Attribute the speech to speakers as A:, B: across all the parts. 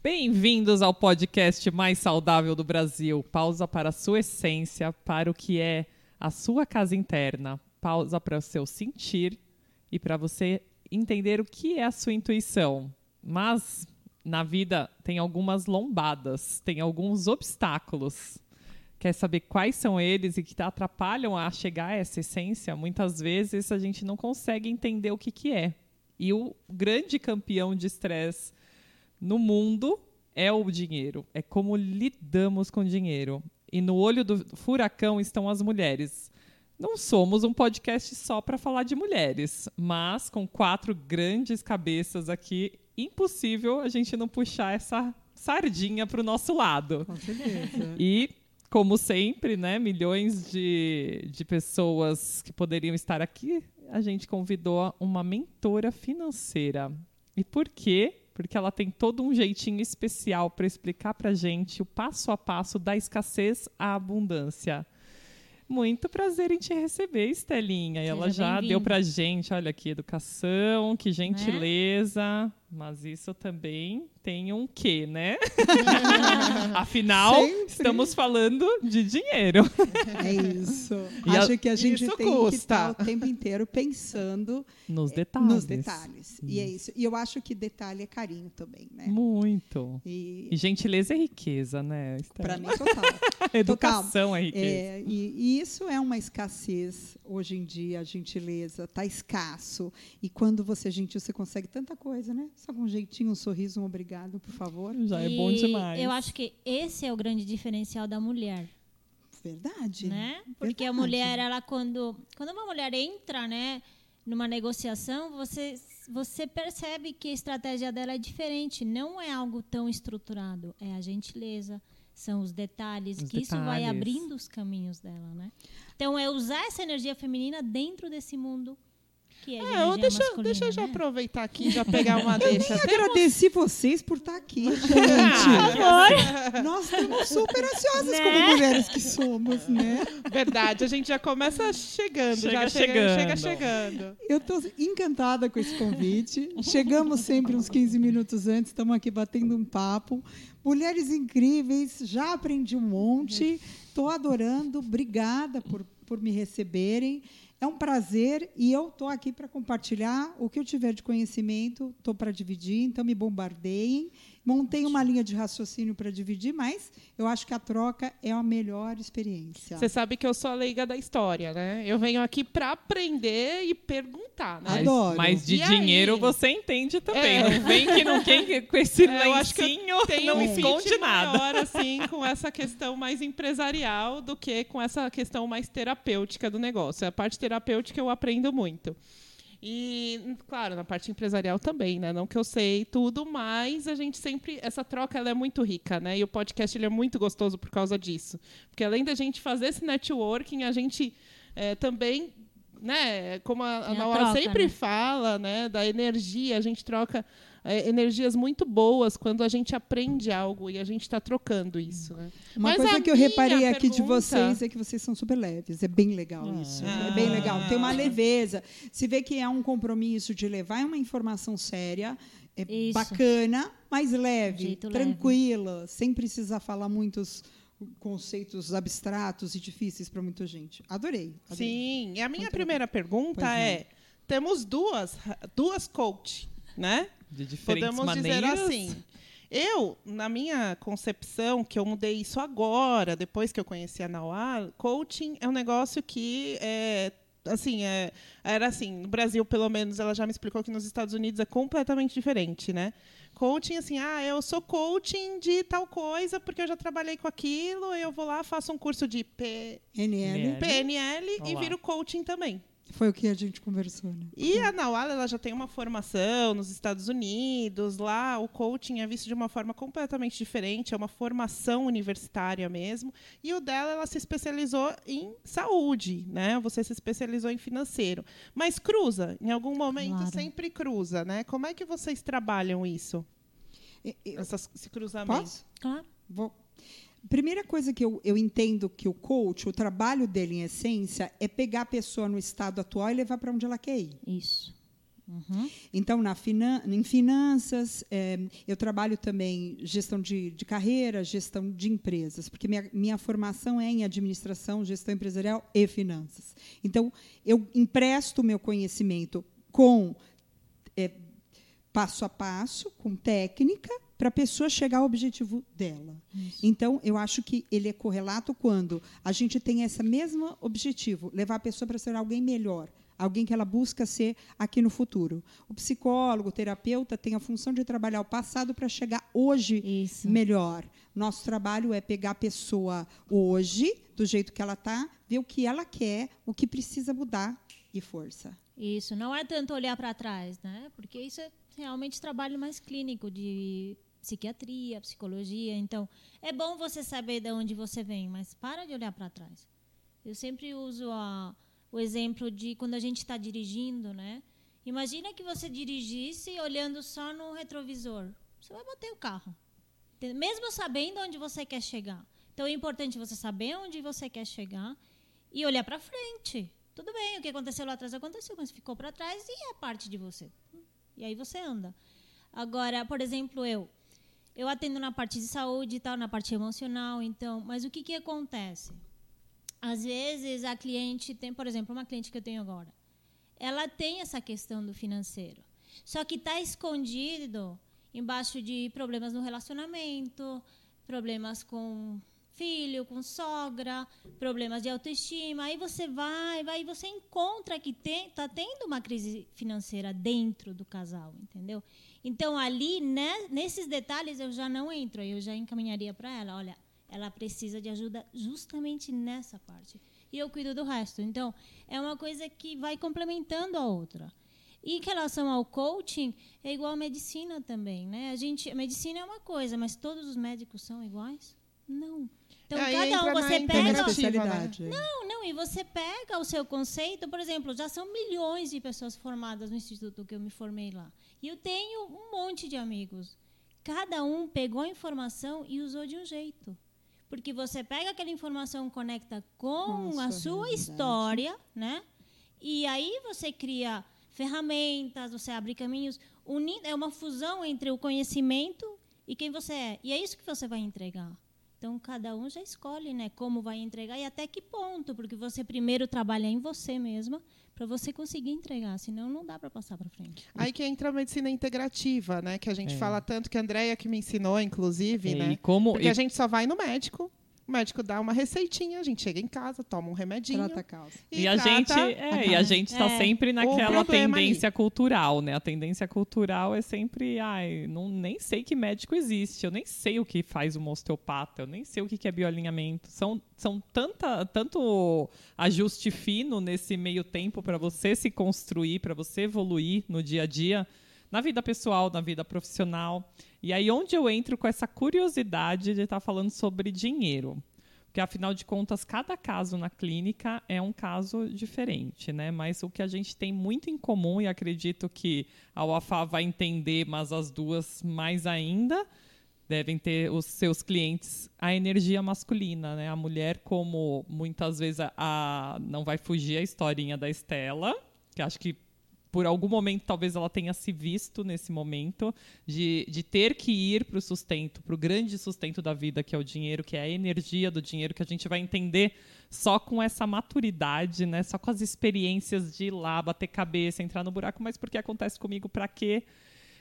A: Bem-vindos ao podcast mais saudável do Brasil. Pausa para a sua essência, para o que é a sua casa interna. Pausa para o seu sentir e para você entender o que é a sua intuição. Mas na vida tem algumas lombadas, tem alguns obstáculos. Quer saber quais são eles e que atrapalham a chegar a essa essência? Muitas vezes a gente não consegue entender o que, que é. E o grande campeão de estresse no mundo é o dinheiro. É como lidamos com dinheiro. E no olho do furacão estão as mulheres. Não somos um podcast só para falar de mulheres, mas com quatro grandes cabeças aqui, impossível a gente não puxar essa sardinha para o nosso lado.
B: Com certeza.
A: E, como sempre, né, milhões de, de pessoas que poderiam estar aqui, a gente convidou uma mentora financeira. E por quê? Porque ela tem todo um jeitinho especial para explicar para gente o passo a passo da escassez à abundância. Muito prazer em te receber, Estelinha. E ela já deu pra gente, olha que educação,
C: Né?
A: que gentileza. Mas isso também tem um quê, né? Afinal,
B: Sempre.
A: estamos falando de dinheiro.
B: É isso.
A: E a-
B: Acho que a gente tem que
D: custa.
B: estar o tempo inteiro pensando
A: Nos detalhes.
B: nos detalhes. E é isso. E eu acho que detalhe é carinho também, né?
A: Muito.
B: E
A: E gentileza é riqueza, né?
B: para mim, total.
A: Educação é riqueza.
B: É, e, e isso é uma escassez hoje em dia, a gentileza está escasso. E quando você é gentil, você consegue tanta coisa, né? Só com um jeitinho, um sorriso, um obrigado, por favor.
A: Já é
C: E
A: bom demais.
C: Eu acho que esse é o grande diferencial da mulher,
B: Verdade.
C: né? Porque a
B: Verdade.
C: mulher, ela quando quando uma mulher entra, né, numa negociação, você você percebe que a estratégia dela é diferente, não é algo tão estruturado, é a gentileza, são os detalhes,
A: Os
C: que isso vai
A: detalhes.
C: abrindo os caminhos dela, né? Então é usar essa energia feminina dentro desse mundo que é
D: É, eu- deixa, deixa eu já
C: né?
D: aproveitar aqui e já pegar uma deixa.
B: Eu agradeci vocês por estar aqui, gente. Nós estamos super ansiosas
C: Né?
B: como mulheres que somos, né?
D: Verdade, a gente já começa chegando,
A: Chega
D: já chega
A: chegando.
D: chega chegando.
B: Eu estou encantada com esse convite. Chegamos sempre uns 15 minutos antes, estamos aqui batendo um papo. Mulheres incríveis, já aprendi um monte. Estou adorando. Obrigada por, por me receberem. É um prazer e eu estou aqui para compartilhar o que eu tiver de conhecimento. Estou para dividir, então me bombardeiem. Montei uma linha de raciocínio para dividir, mas eu acho que a troca é a melhor experiência.
D: Você sabe que eu sou a leiga da história, né? Eu venho aqui pra aprender e perguntar, né?
A: Mas,
B: Adoro.
A: mas de
D: E aí?
A: dinheiro você entende também.
D: É.
A: Não vem que não quem com esse
D: É, eu acho que eu Tem
A: não
D: um
A: esconde nada.
D: maior, assim, com essa questão mais empresarial do que com essa questão mais terapêutica do negócio. A parte terapêutica eu aprendo muito. E, claro, na parte empresarial também, né? Não que eu sei tudo, mas a gente sempre. Essa troca ela é muito rica, né? E o podcast ele é muito gostoso por causa disso. Porque além da gente fazer esse networking, a gente eh, também. Né, como a, a
C: troca,
D: sempre
C: né?
D: fala, né, da energia, a gente troca eh, energias muito boas quando a gente aprende algo e a gente está trocando isso, né?
B: Uma
D: Mas
B: coisa que eu reparei aqui de
D: pergunta-
B: vocês é que vocês são super leves. É bem legal isso. É bem legal. Tem uma leveza. Se vê que é um compromisso de levar uma informação séria, é
C: Isso.
B: bacana, mas leve,
C: Jeito
B: tranquila, sem precisar falar muitos conceitos abstratos e difíceis para muita gente. Adorei. adorei.
D: Sim, e a minha primeira pergunta
B: Pois
D: é: temos duas, duas coach, né?
A: De diferentes
D: Podemos
A: maneiras.
D: dizer assim. Eu, na minha concepção, que eu mudei isso agora, depois que eu conheci a Nauá, coaching é um negócio que é assim, é, era assim, no Brasil, pelo menos, ela já me explicou que nos Estados Unidos é completamente diferente, né? Coaching, assim, ah, eu sou coaching de tal coisa porque eu já trabalhei com aquilo, eu vou lá, faço um curso de P-
B: NL.
A: NL.
D: PNL e viro coaching também.
B: Foi o que a gente conversou, né?
D: E a Nawala, ela já tem uma formação nos Estados Unidos. Lá, o coaching é visto de uma forma completamente diferente. É uma formação universitária mesmo. E o dela, ela se especializou em saúde, né? Você se especializou em financeiro. Mas cruza, em algum momento
C: Claro.
D: sempre cruza, né? Como é que vocês trabalham isso?
B: E- eu-
D: Essas, esse cruzamento?
B: Posso?
C: Claro.
B: Vou. Primeira coisa que eu, eu entendo que o coach, o trabalho dele em essência, é pegar a pessoa no estado atual e levar para onde ela quer ir.
C: Isso.
B: Então, na finan em finanças, é, eu trabalho também gestão de, de, carreira, gestão de empresas, porque minha, minha formação é em administração, gestão empresarial e finanças. Então, eu empresto o meu conhecimento com é, passo a passo, com técnica, para a pessoa chegar ao objetivo dela. Isso. Então, eu acho que ele é correlato quando a gente tem esse mesmo objetivo, levar a pessoa para ser alguém melhor, alguém que ela busca ser aqui no futuro. O psicólogo, o terapeuta tem a função de trabalhar o passado para chegar hoje Isso. melhor. Nosso trabalho é pegar a pessoa hoje, do jeito que ela está, ver o que ela quer, o que precisa mudar e força.
C: Isso, não é tanto olhar para trás, né? Porque isso é realmente trabalho mais clínico de psiquiatria, psicologia. Então, é bom você saber de onde você vem, mas para de olhar para trás. Eu sempre uso a o exemplo de quando a gente está dirigindo, né? Imagina que você dirigisse olhando só no retrovisor. Você vai bater o carro. Mesmo sabendo onde você quer chegar. Então é importante você saber onde você quer chegar e olhar para frente. Tudo bem, o que aconteceu lá atrás aconteceu, mas ficou para trás e é parte de você. E aí você anda. Agora, por exemplo, eu eu atendo na parte de saúde e tal, na parte emocional, então, mas o que que acontece? às vezes a cliente tem, por exemplo, uma cliente que eu tenho agora, ela tem essa questão do financeiro, só que está escondido embaixo de problemas no relacionamento, problemas com filho, com sogra, problemas de autoestima. Aí você vai, vai, e você encontra que está tendo uma crise financeira dentro do casal, entendeu? Então ali, né, nesses detalhes eu já não entro, eu já encaminharia para ela, olha, ela precisa de ajuda justamente nessa parte. E eu cuido do resto. Então, é uma coisa que vai complementando a outra. E em relação ao coaching, é igual a medicina também, né? A gente, a medicina é uma coisa, mas todos os médicos são iguais? Não. Então,
D: Aí
C: cada um você pega.
B: Especialidade.
C: Não, não, e você pega o seu conceito, por exemplo, já são milhões de pessoas formadas no instituto que eu me formei lá. E eu tenho um monte de amigos. Cada um pegou a informação e usou de um jeito. Porque você pega aquela informação, conecta com Nossa, a sua história, né? E aí você cria ferramentas, você abre caminhos. Unindo, é uma fusão entre o conhecimento e quem você é. E é isso que você vai entregar. Então, cada um já escolhe né, como vai entregar e até que ponto, porque você primeiro trabalha em você mesma para você conseguir entregar, senão não dá para passar para frente.
D: Aí que entra a medicina integrativa, né, que a gente é. fala tanto, que a Andrea que me ensinou, inclusive, é, né?
A: Como,
D: porque e... a gente só vai no médico, o médico dá uma receitinha, a gente chega em casa, toma um remedinho.
B: Trata a causa.
A: E, e a gente, é, a e a gente está é. sempre naquela tendência cultural, né? A tendência cultural é sempre, ai, não, nem sei que médico existe, eu nem sei o que faz um osteopata, eu nem sei o que é bioalinhamento. São, são tanta, tanto ajuste fino nesse meio tempo para você se construir, para você evoluir no dia a dia na vida pessoal, na vida profissional. E aí onde eu entro com essa curiosidade de estar falando sobre dinheiro. Porque, afinal de contas, cada caso na clínica é um caso diferente, né? Mas o que a gente tem muito em comum, e acredito que a UAFA vai entender, mas as duas mais ainda, devem ter os seus clientes a energia masculina, né? A mulher, como muitas vezes a, a não vai fugir a historinha da Estela, que acho que por algum momento talvez ela tenha se visto nesse momento de, de ter que ir para o sustento, para o grande sustento da vida, que é o dinheiro, que é a energia do dinheiro, que a gente vai entender só com essa maturidade, né? só com as experiências de ir lá, bater cabeça, entrar no buraco, mas porque acontece comigo, para quê?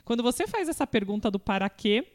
A: Quando você faz essa pergunta do para quê,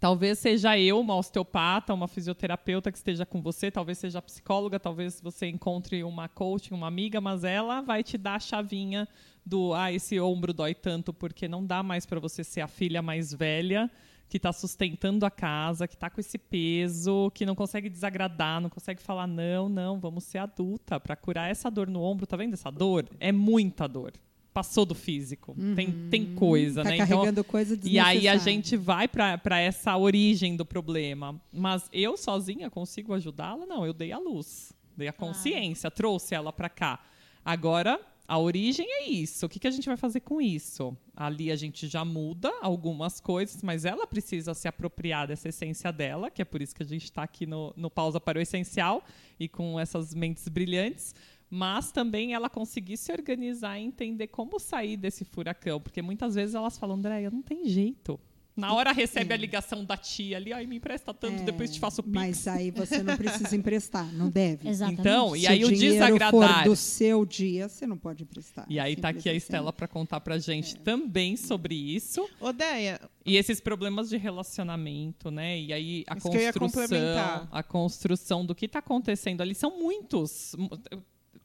A: Talvez seja eu, uma osteopata, uma fisioterapeuta que esteja com você, talvez seja psicóloga, talvez você encontre uma coach, uma amiga, mas ela vai te dar a chavinha do ah, esse ombro dói tanto porque não dá mais para você ser a filha mais velha que está sustentando a casa, que está com esse peso, que não consegue desagradar, não consegue falar não, não, vamos ser adulta para curar essa dor no ombro. Tá vendo essa dor? É muita dor. Passou do físico. Uhum. Tem, tem coisa,
B: tá
A: né?
B: Carregando então, coisa
A: E aí a gente vai para essa origem do problema. Mas eu sozinha consigo ajudá-la? Não, eu dei a luz, dei a consciência, ah. trouxe ela para cá. Agora a origem é isso. O que, que a gente vai fazer com isso? Ali a gente já muda algumas coisas, mas ela precisa se apropriar dessa essência dela, que é por isso que a gente está aqui no, no Pausa para o Essencial e com essas mentes brilhantes. mas também ela conseguir se organizar e entender como sair desse furacão, porque muitas vezes elas falam, Andréia, não tem jeito. Na hora recebe
B: É.
A: a ligação da tia ali, ai, me empresta tanto,
B: É,
A: depois te faço pix.
B: Mas aí você não precisa emprestar, não deve.
C: Exatamente.
A: Então, e
B: Se
A: aí o desagradar.
B: for do seu dia, você não pode emprestar.
A: E aí tá aqui a
B: assim.
A: Estela para contar pra gente
B: É.
A: também sobre isso
D: Odeia,
A: e esses problemas de relacionamento, né? E aí a
D: Isso que eu ia
A: construção,
D: complementar.
A: a construção do que tá acontecendo ali são muitos.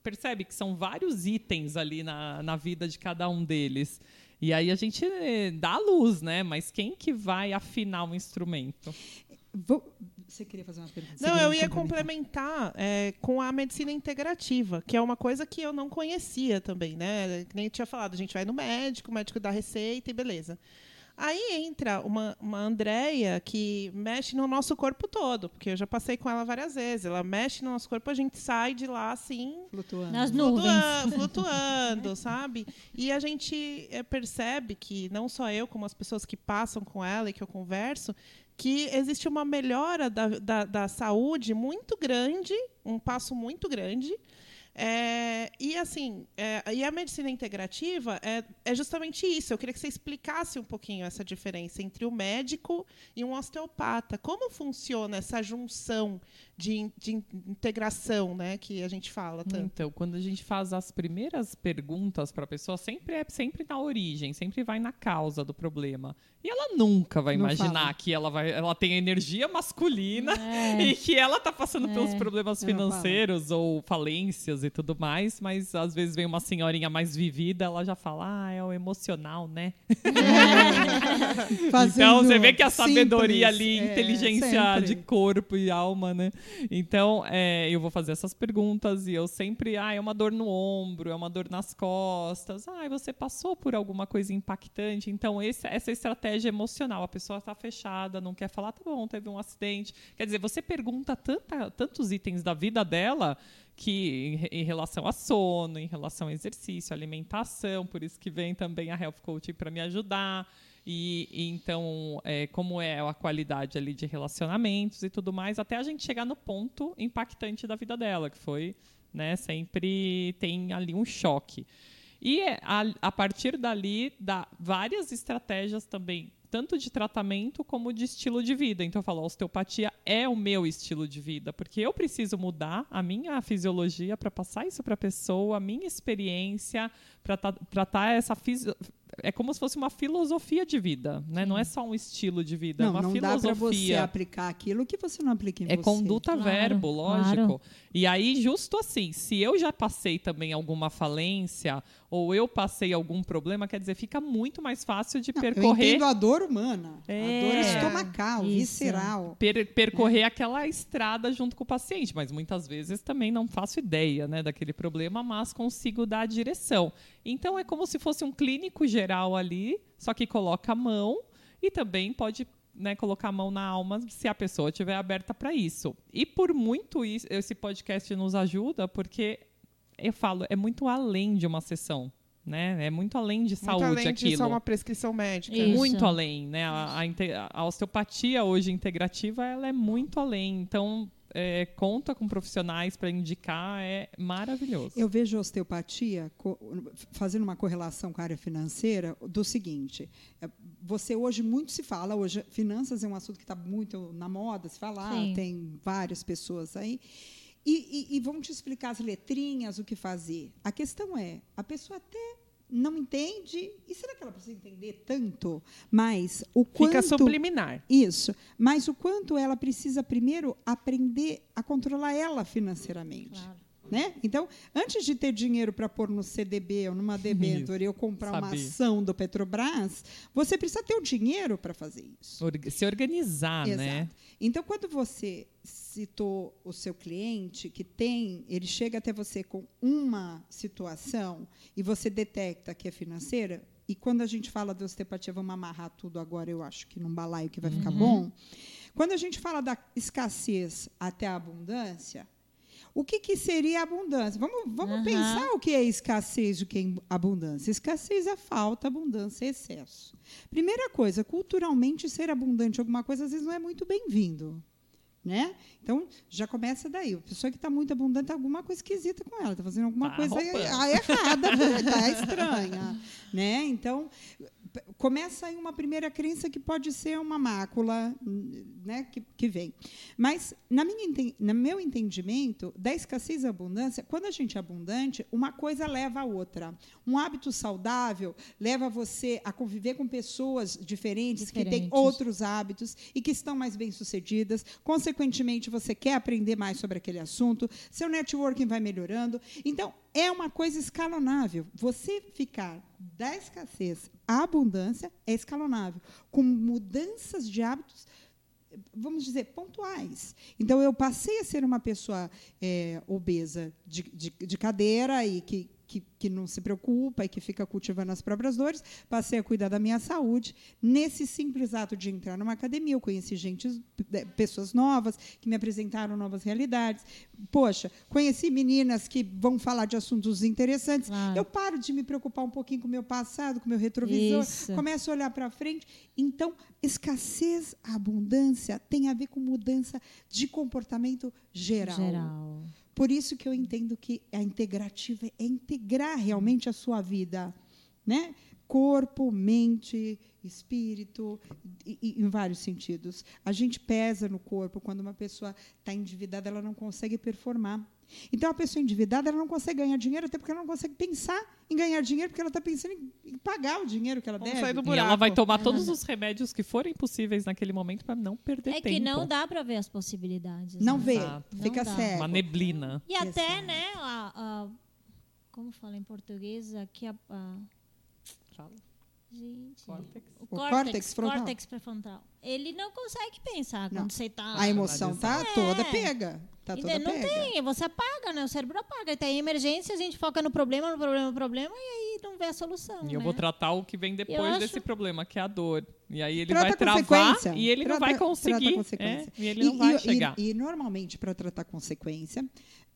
A: Percebe que são vários itens ali na, na vida de cada um deles. E aí a gente eh, dá a luz, né? Mas quem que vai afinar o instrumento?
B: Vou- Você queria fazer uma pergunta? Você
D: Não, eu ia
B: complementar?
D: complementar é, com a medicina integrativa, que é uma coisa que eu não conhecia também, né? Que nem tinha falado, a gente vai no médico, o médico dá receita e beleza. Aí entra uma, uma Andréia que mexe no nosso corpo todo, porque eu já passei com ela várias vezes. Ela mexe no nosso corpo, a gente sai de lá assim,
B: Flutuando.
C: Nas nuvens.
D: Flutua- flutuando, sabe? E a gente eh, percebe que, não só eu, como as pessoas que passam com ela e que eu converso, que existe uma melhora da, da, da saúde muito grande, um passo muito grande. É, e assim, é, e a medicina integrativa é, é justamente isso. Eu queria que você explicasse um pouquinho essa diferença entre o médico e um osteopata. Como funciona essa junção de, de in- integração, né, que a gente fala tanto?
A: Então, quando a gente faz as primeiras perguntas para a pessoa, sempre é sempre na origem, sempre vai na causa do problema. E ela nunca vai
B: Não
A: imaginar
B: fala.
A: que ela vai, ela tem energia masculina
C: É.
A: e que ela tá passando pelos
C: É.
A: problemas
B: Não fala.
A: financeiros ou falências e tudo mais, mas às vezes vem uma senhorinha mais vivida, ela já fala: "Ah, é o emocional, né?" Então você vê que a sabedoria
B: simples,
A: ali,
B: é,
A: inteligência
B: sempre.
A: de corpo e alma, né? Então, é, eu vou fazer essas perguntas e eu sempre, ah, é uma dor no ombro, é uma dor nas costas, ah, você passou por alguma coisa impactante. Então, esse- essa estratégia emocional, a pessoa está fechada, não quer falar, tá bom, teve um acidente. Quer dizer, você pergunta tanta- tantos itens da vida dela que em, em relação a sono, em relação a exercício, alimentação, por isso que vem também a Health Coaching para me ajudar. E, então, é, como é a qualidade ali de relacionamentos e tudo mais, até a gente chegar no ponto impactante da vida dela, que foi, né, sempre tem ali um choque. E é, a, a partir dali, dá várias estratégias também, tanto de tratamento como de estilo de vida. Então, eu falo, a osteopatia é o meu estilo de vida, porque eu preciso mudar a minha fisiologia para passar isso para a pessoa, a minha experiência, para tratar essa fisi- é como se fosse uma filosofia de vida, né? Não é só um estilo de vida, é
B: Não,
A: uma
B: não dá para você
A: filosofia.
B: aplicar aquilo que você não aplica em
A: É
B: você.
A: conduta
C: Claro,
A: verbo, lógico.
C: claro.
A: E aí, justo assim, se eu já passei também alguma falência ou eu passei algum problema, quer dizer, fica muito mais fácil de
B: Não, Eu
A: percorrer
B: entendo a dor humana, a
A: É.
B: dor estomacal,
C: Isso.
B: visceral.
A: per- percorrer aquela estrada junto com o paciente, mas muitas vezes também não faço ideia né, daquele problema, mas consigo dar a direção. Então é como se fosse um clínico geral ali, só que coloca a mão e também pode né, colocar a mão na alma se a pessoa estiver aberta para isso. E por muito isso, esse podcast nos ajuda, porque eu falo, é muito além de uma sessão. Né? É muito além de
D: Muito
A: saúde
D: além
A: aquilo.
D: de só uma prescrição médica.
C: Isso.
A: Muito além, né? A, a a osteopatia hoje integrativa, ela é muito além. Então, é, conta com profissionais para indicar, é maravilhoso.
B: Eu vejo a osteopatia fazendo uma correlação com a área financeira do seguinte: é, você hoje muito se fala, hoje finanças é um assunto que está muito na moda, se falar,
C: Sim.
B: tem várias pessoas aí. E, e- e vão te explicar as letrinhas, o que fazer. A questão é, a pessoa até não entende, e será que ela precisa entender tanto? Mas o
D: Fica
B: quanto...
D: subliminar.
B: Isso. Mas o quanto ela precisa primeiro aprender a controlar ela financeiramente.
C: Claro.
B: Né? Então, antes de ter dinheiro para pôr no CDB ou numa debênture eu comprar uma
A: Sabia.
B: ação do Petrobras, você precisa ter o dinheiro para fazer isso.
A: Orga- se organizar, né?
B: Exato. Então, quando você citou o seu cliente que tem, ele chega até você com uma situação e você detecta que é financeira, e quando a gente fala de osteopatia, vamos amarrar tudo agora, eu acho que num balaio que vai ficar bom. Quando a gente fala da escassez até a abundância, o que, que seria abundância? Vamos, vamos
C: Aham.
B: pensar o que é escassez e o que é abundância. Escassez é falta, abundância é excesso. Primeira coisa, culturalmente, ser abundante em alguma coisa às vezes não é muito bem-vindo. Né? Então, já começa daí. A pessoa que está muito abundante, alguma coisa esquisita com ela, está fazendo alguma
A: Tá
B: coisa errada, está estranha. Né? Então, começa aí uma primeira crença que pode ser uma mácula né, que, que vem. Mas, na minha, no meu entendimento, da escassez à abundância, quando a gente é abundante, uma coisa leva a outra. Um hábito saudável leva você a conviver com pessoas diferentes, que têm
C: Diferentes.
B: outros hábitos e que estão mais bem-sucedidas. Consequentemente, você quer aprender mais sobre aquele assunto, seu networking vai melhorando. Então, é uma coisa escalonável. Você ficar da escassez à abundância é escalonável, com mudanças de hábitos vamos dizer, pontuais. Então, eu passei a ser uma pessoa é, obesa de, de, de cadeira e que, que, que não se preocupa e que fica cultivando as próprias dores, passei a cuidar da minha saúde. Nesse simples ato de entrar numa academia, eu conheci gente, eh, pessoas novas que me apresentaram novas realidades. Poxa, conheci meninas que vão falar de assuntos interessantes.
C: Claro.
B: Eu paro de me preocupar um pouquinho com o meu passado, com o meu retrovisor,
C: Isso.
B: começo a olhar para frente. Então, escassez, abundância tem a ver com mudança de comportamento geral.
C: Geral.
B: Por isso que eu entendo que a integrativa é integrar realmente a sua vida, né? Corpo, mente, espírito, e- e- em vários sentidos. A gente pesa no corpo quando uma pessoa está endividada, ela não consegue performar. Então, a pessoa endividada, ela não consegue ganhar dinheiro, até porque ela não consegue pensar em ganhar dinheiro, porque ela está pensando em, pagar o dinheiro que ela
D: Vamos
B: deve.
D: sair do
A: E ela vai tomar todos os remédios que forem possíveis naquele momento para não perder
C: É
A: tempo.
C: que não dá para ver as possibilidades.
B: Não
C: né?
B: vê,
A: Exato.
B: fica
C: Não
B: cego.
A: Uma neblina.
C: E até,
B: Exato.
C: né, a, a- como fala em português, aqui a, a-
A: Fala.
C: Gente,
A: Córtex.
C: o
B: O
C: córtex,
B: córtex frontal.
C: córtex pré-frontal. Ele não consegue pensar
B: Não.
C: quando você tá
B: A emoção tá
C: É.
B: toda pega. Tá toda
C: não
B: pega.
C: tem, você apaga, né? O cérebro apaga. Tem emergência, a gente foca no problema, no problema, no problema, e aí não vê a solução.
A: E eu
C: né?
A: vou tratar o que vem depois
C: acho-
A: desse problema, que é a dor. E aí ele
B: Trata
A: vai travar
B: consequência.
A: e ele não
B: Trata-
A: vai
B: trata a
A: conseguir.
B: consequência.
A: é, e ele não vai chegar.
B: E, normalmente, para tratar consequência,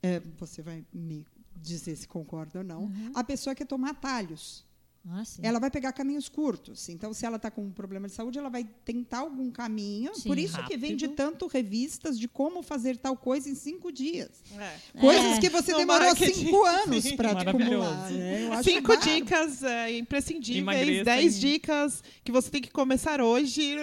B: é, você vai me dizer se concorda ou não,
C: Uhum.
B: a pessoa quer tomar atalhos.
C: Ah.
B: Ela vai pegar caminhos curtos. Então, se ela está com um problema de saúde, ela vai tentar algum caminho.
C: Sim.
B: Por isso que vende
A: Rápido.
B: tanto revistas de como fazer tal coisa em cinco dias.
D: É.
B: Coisas que você
D: No
B: demorou
D: marketing,
B: cinco anos para acumular. Né?
D: Cinco
B: bárbaro.
D: dicas é, imprescindíveis,
A: Emagreça
D: 10
A: em-
D: dicas que você tem que começar hoje.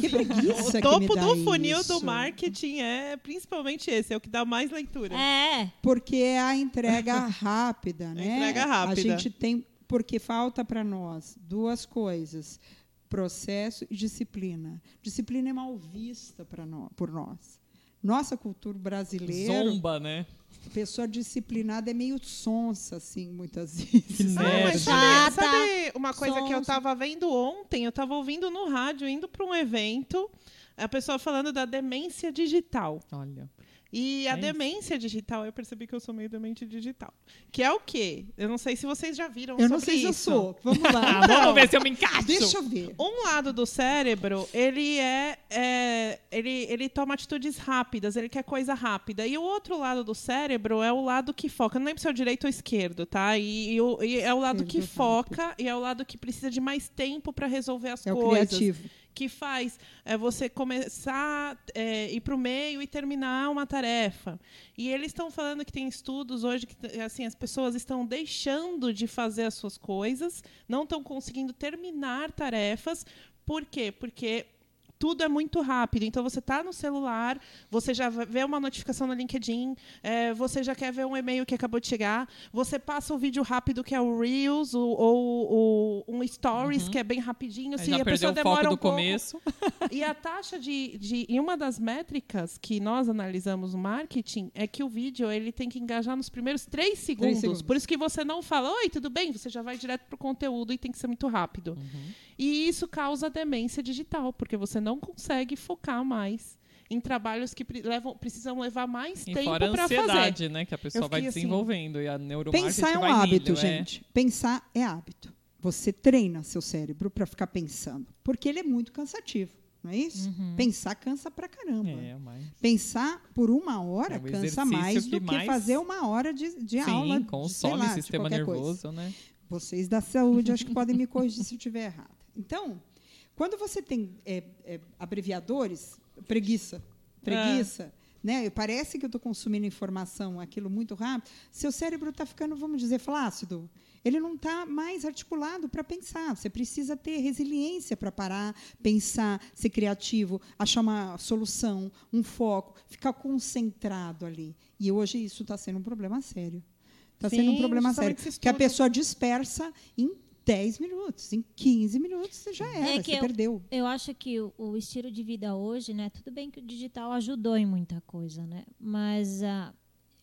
B: Que preguiça
D: O
B: que
D: topo
B: me dá
D: do funil
B: isso.
D: do marketing é principalmente esse, é o que dá mais leitura.
C: É,
B: Porque é a entrega rápida, né?
D: entrega rápida.
B: A gente tem porque falta para nós duas coisas: processo e disciplina. Disciplina é mal vista para nós, por nós. Nossa cultura brasileira,
A: Zomba, né?
B: pessoa disciplinada é meio sonsa, assim, muitas vezes.
D: Não,
A: Nerd.
D: mas sabe, sabe uma coisa que eu
C: sonsa.
D: tava vendo ontem? Eu tava ouvindo no rádio, indo para um evento, a pessoa falando da demência digital.
A: Olha.
D: E a
A: É isso.
D: demência digital, eu percebi que eu sou meio demente digital. Que é o quê? Eu não sei se vocês já viram
B: Eu não
D: sobre
B: sei se eu
D: isso.
B: sou. Vamos lá.
A: Ah, vamos ver se eu me encaixo.
B: Deixa eu ver.
D: Um lado do cérebro, ele é, é- ele, ele toma atitudes rápidas, ele quer coisa rápida. E o outro lado do cérebro é o lado que foca. Não lembro se é o direito ou esquerdo, tá? E, e o- e é o lado que foca e é o lado que precisa de mais tempo para resolver as
B: É o
D: coisas.
B: criativo.
D: Que faz é, você começar, é, ir para o meio e terminar uma tarefa. E eles estão falando que tem estudos hoje que assim, as pessoas estão deixando de fazer as suas coisas, não estão conseguindo terminar tarefas. Por quê? Porque tudo é muito rápido. Então você está no celular, você já vê uma notificação no LinkedIn, é, você já quer ver um e-mail que acabou de chegar, você passa o vídeo rápido que é o Reels ou o, um Stories que é bem rapidinho. Se
A: já
D: a pessoa demora
A: do
D: um pouco,
A: começo.
D: e a taxa de, de. E uma das métricas que nós analisamos no marketing é que o vídeo ele tem que engajar nos primeiros três segundos.
B: segundos.
D: Por isso que você não fala, oi, tudo bem? Você já vai direto pro conteúdo e tem que ser muito rápido. E isso causa demência digital, porque você não consegue focar mais em trabalhos que levam, precisam levar mais
A: E
D: tempo
A: fora a
D: para fazer.
A: ansiedade, né? Que a pessoa vai
D: assim,
A: desenvolvendo. e a neuromarketing
B: Pensar é um
A: vai
B: hábito,
A: milho, é.
B: gente. Pensar é hábito. Você treina seu cérebro para ficar pensando, porque ele é muito cansativo, não é isso? Pensar cansa pra caramba.
A: É, mas...
B: Pensar por uma hora
A: É o
B: cansa mais do que
A: mais-
B: fazer uma hora de, de aula.
A: Sim,
B: de, sei
A: consome
B: lá,
A: o
B: de
A: sistema
B: qualquer coisa.
A: nervoso, né?
B: Vocês da saúde acho que podem me corrigir se eu estiver errada. Então, quando você tem é, é, abreviadores, preguiça. preguiça, né? Parece que eu estou consumindo informação, aquilo muito rápido. Seu cérebro está ficando, vamos dizer, flácido. Ele não está mais articulado para pensar. Você precisa ter resiliência para parar, pensar, ser criativo, achar uma solução, um foco, ficar concentrado ali. E hoje isso está sendo um problema sério. Está sendo um problema sério.
D: esse
B: Que a pessoa dispersa em 10 minutos, em 15 minutos você já era,
C: É que
B: você
C: eu-
B: perdeu.
C: Eu acho que o, o estilo de vida hoje, né? Tudo bem que o digital ajudou em muita coisa, né? Mas ah,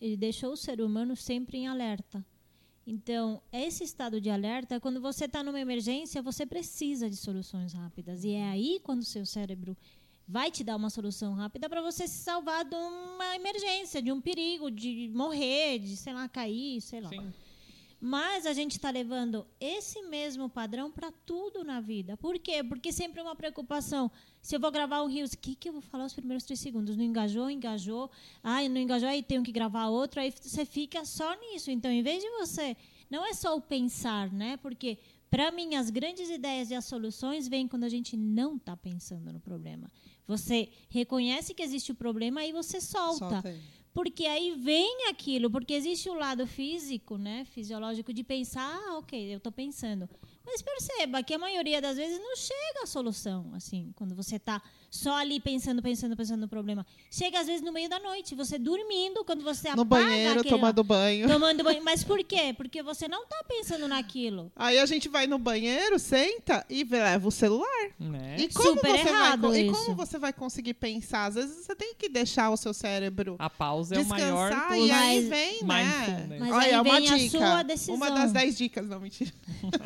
C: ele deixou o ser humano sempre em alerta. Então, esse estado de alerta, quando você está numa emergência, você precisa de soluções rápidas. E é aí quando o seu cérebro vai te dar uma solução rápida para você se salvar de uma emergência, de um perigo, de morrer, de, sei lá, cair, sei lá.
A: Sim.
C: Mas a gente está levando esse mesmo padrão para tudo na vida. Por quê? Porque sempre é uma preocupação. Se eu vou gravar um Rios, o que, que eu vou falar os primeiros três segundos? Não engajou? Engajou. Ai, não engajou, aí tenho que gravar outro. Aí você fica só nisso. Então, em vez de você. Não é só o pensar, né? Porque, para mim, as grandes ideias e as soluções vêm quando a gente não está pensando no problema. Você reconhece que existe o problema e você solta.
B: Solta.
C: Porque aí vem aquilo, porque existe o lado físico, né, fisiológico de pensar, ah, ok, eu estou pensando. Mas perceba que a maioria das vezes não chega a solução, assim, quando você está só ali pensando, pensando, pensando no problema. Chega às vezes no meio da noite, você dormindo, quando você
D: No
C: apaga
D: banheiro,
C: aquele-
D: tomando banho.
C: tomando banho. Mas por quê? Porque você não está pensando naquilo.
D: Aí a gente vai no banheiro, senta e leva o celular.
A: Né?
D: E como,
C: Super
D: você vai,
C: errado
D: e
C: isso.
D: como você vai conseguir pensar? Às vezes você tem que deixar o seu cérebro
A: A pausa é o maior
D: e aí vem, né?
C: Mas
D: Olha,
C: aí
D: uma
C: vem a
D: dica.
C: sua decisão.
D: Uma das 10 dicas, não, mentira.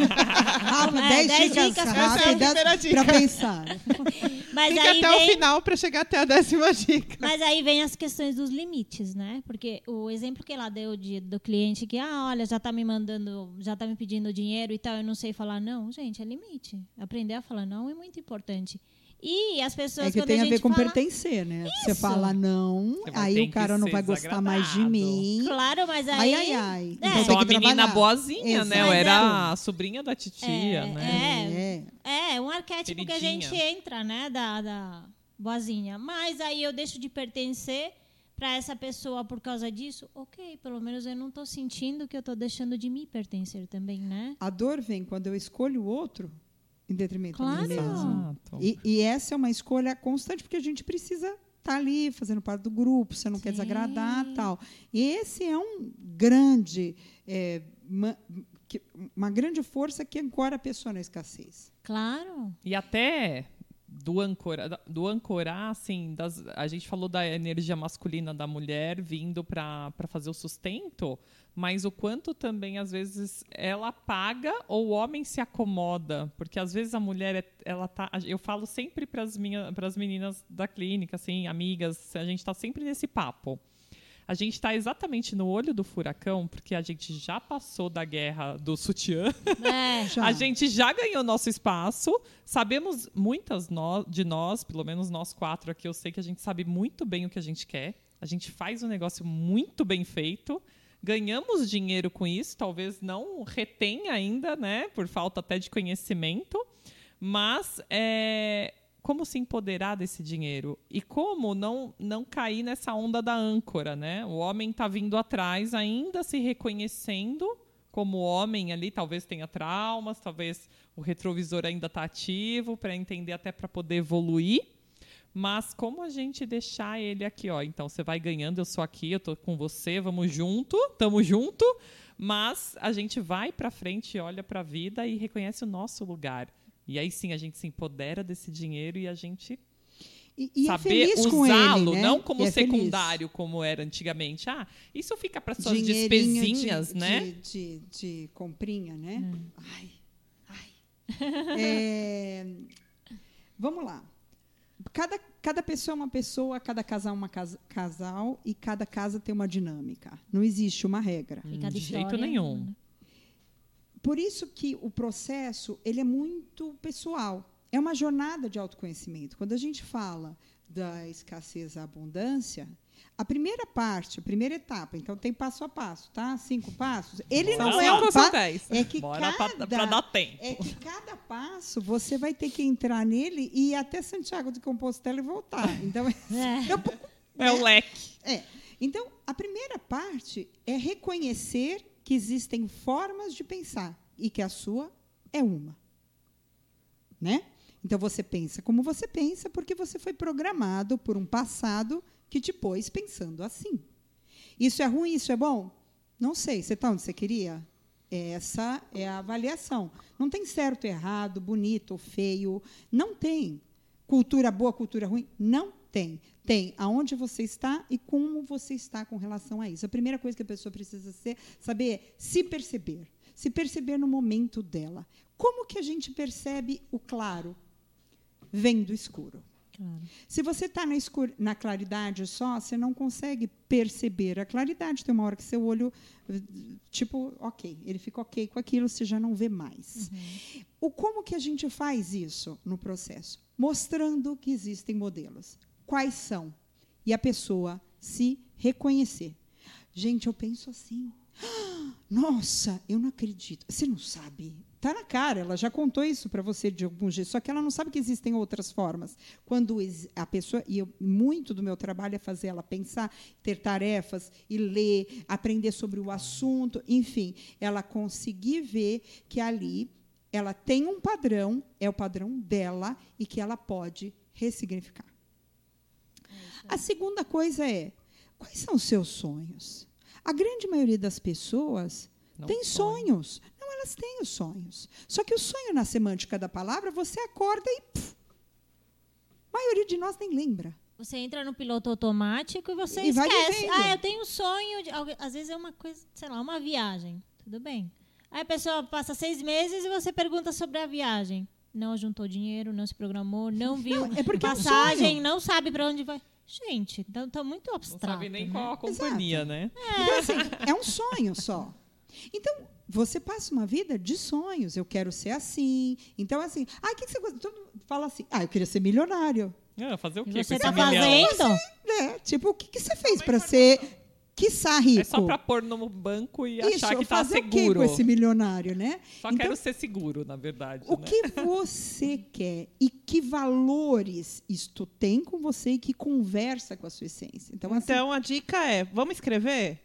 B: Ah,
C: É,
B: 10
C: dez
B: dicas,
C: dicas pra
D: Essa é a
B: rápidas
D: dica.
B: para pensar.
C: Mas
D: Fica
C: aí
D: até
C: vem...
D: o final pra chegar até a décima dica.
C: Mas aí vem as questões dos limites, né? Porque o exemplo que ela deu de, do cliente que, ah, olha, já tá me mandando, já tá me pedindo dinheiro e tal, eu não sei falar não. Gente, é limite. Aprender a falar não é muito importante. E as pessoas,
B: É que
C: quando
B: tem
C: a
B: a
C: gente
B: ver com
C: fala...
B: pertencer, né? Você
C: Isso.
B: fala não,
A: Você
B: aí o cara não vai gostar mais de mim.
C: Claro, mas
B: Ai,
C: aí...
B: ai, ai.
C: É.
B: Então
A: Sou
B: tem
A: a
B: que
A: menina boazinha, né? Eu
B: Exato.
A: era a sobrinha da titia,
C: É,
A: né?
B: É.
C: É, um arquétipo que a
A: Queridinha.
C: gente entra, né, da, da boazinha. Mas aí eu deixo de pertencer para essa pessoa por causa disso. Ok, pelo menos eu não tô sentindo que eu tô deixando de me pertencer também, né?
B: A dor vem quando eu escolho o outro em detrimento de
C: Claro.
B: mim mesmo.
A: Exato.
B: E, e essa é uma escolha constante, porque a gente precisa estar ali, fazendo parte do grupo, você não quer
C: Sim.
B: desagradar tal. E esse é um grande, é, uma, uma grande força que ancora a pessoa na escassez.
C: Claro.
A: E até do ancorar, do ancorar assim, das- a gente falou da energia masculina da mulher vindo para fazer o sustento, mas o quanto também às vezes ela paga ou o homem se acomoda, porque às vezes a mulher é- ela tá, eu falo sempre para as minhas para as meninas da clínica, assim, amigas, a gente está sempre nesse papo. A gente está exatamente no olho do furacão, porque a gente já passou da guerra do sutiã.
C: É.
B: Já.
A: A gente já ganhou nosso espaço. Sabemos muitas nó- de nós, pelo menos nós quatro aqui, eu sei que a gente sabe muito bem o que a gente quer. A gente faz um negócio muito bem feito. Ganhamos dinheiro com isso, talvez não retém ainda, né? Por falta até de conhecimento. Mas é, como se empoderar desse dinheiro? E como não, não cair nessa onda da âncora, né? O homem está vindo atrás, ainda se reconhecendo como homem ali, talvez tenha traumas, talvez o retrovisor ainda está ativo para entender até para poder evoluir. Mas como a gente deixar ele aqui, ó? Então você vai ganhando, eu sou aqui, eu tô com você, vamos junto, tamo junto. Mas a gente vai para frente, olha para a vida e reconhece o nosso lugar. E aí sim a gente se empodera desse dinheiro e a gente
B: E, e é
A: saber
B: feliz com ele,
A: usá-lo,
B: né?
A: não como
B: é feliz.
A: secundário como era antigamente. Ah, isso fica para suas despesinhas,
B: de,
A: né?
B: De, de, de comprinha, né?
C: Hum.
B: Ai, ai. É, vamos lá. Cada, cada pessoa é uma pessoa, cada casal é uma casa- casal e cada casa tem uma dinâmica. Não existe uma regra.
C: Fica
A: de
C: de
A: jeito nenhum.
C: Né?
B: Por isso que o processo ele é muito pessoal. É uma jornada de autoconhecimento. Quando a gente fala da escassez à abundância, a primeira parte, a primeira etapa, então tem passo a passo, tá? Cinco passos. Ele
A: Bora
B: não é um passo.
D: 10.
B: É que
A: Bora
B: cada,
A: pra dar tempo.
B: é que cada passo você vai ter que entrar nele e ir até Santiago de Compostela e voltar. Então
C: É.
B: é um
A: É o leque.
B: É. Então, a primeira parte é reconhecer que existem formas de pensar e que a sua é uma. Né? Então você pensa como você pensa porque você foi programado por um passado que te pôs pensando assim. Isso é ruim, isso é bom? Não sei. Você está onde você queria? Essa é a avaliação. Não tem certo, errado, bonito ou feio. Não tem. Cultura boa, cultura ruim? Não tem. Tem aonde você está e como você está com relação a isso. A primeira coisa que a pessoa precisa ser, saber é se perceber. Se perceber no momento dela. Como que a gente percebe o claro? Vem do escuro.
C: Claro.
B: Se você está na, na claridade só, você não consegue perceber a claridade. Tem uma hora que seu olho, tipo, ok, ele fica ok com aquilo, você já não vê mais. O como que a gente faz isso no processo? Mostrando que existem modelos. Quais são? E a pessoa se reconhecer. Gente, eu penso assim. "Ah, Nossa, eu não acredito. Você não sabe. Tá na cara, ela já contou isso para você de algum jeito, só que ela não sabe que existem outras formas. Quando a pessoa, e eu, muito do meu trabalho é fazer ela pensar, ter tarefas e ler, aprender sobre o assunto, enfim, ela conseguir ver que ali ela tem um padrão, é o padrão dela e que ela pode ressignificar. A segunda coisa é: quais são os seus sonhos? A grande maioria das pessoas
A: Não
B: tem
A: sonha.
B: sonhos. Não, elas têm os sonhos. Só que o sonho, na semântica da palavra, você acorda e. pff, a maioria de nós nem lembra.
C: Você entra no piloto automático e você
B: E
C: esquece. Ah, eu tenho um sonho. De, às vezes é uma coisa, sei lá, uma viagem. Tudo bem. Aí a pessoa passa seis meses e você pergunta sobre a viagem. Não juntou dinheiro, não se programou, não viu
B: Não, é porque é um
C: passagem,
B: sonho.
C: não sabe para onde vai. Gente, então tá muito
A: Não
C: abstrato.
A: sabe nem
C: né?
A: qual a companhia, né?
B: Então, assim, é um sonho só. Então, você passa uma vida de sonhos. Eu quero ser assim. Então, assim, ah, o que, que você gosta? Todo mundo fala assim, ah, eu queria ser milionário.
A: Ah, fazer o quê
C: você tá
A: milhão?
C: fazendo?
B: É, tipo, o que, que você fez para ser, quiçá, rico?
A: É só pra pôr no banco e
B: Isso,
A: achar que tá
B: o quê
A: seguro.
B: com esse milionário, né?
A: Só
B: Então,
A: quero ser seguro, na verdade.
B: O
A: né?
B: que você quer e que valores isto tem com você e que conversa com a sua essência. Então, assim,
D: Então a dica é: vamos escrever?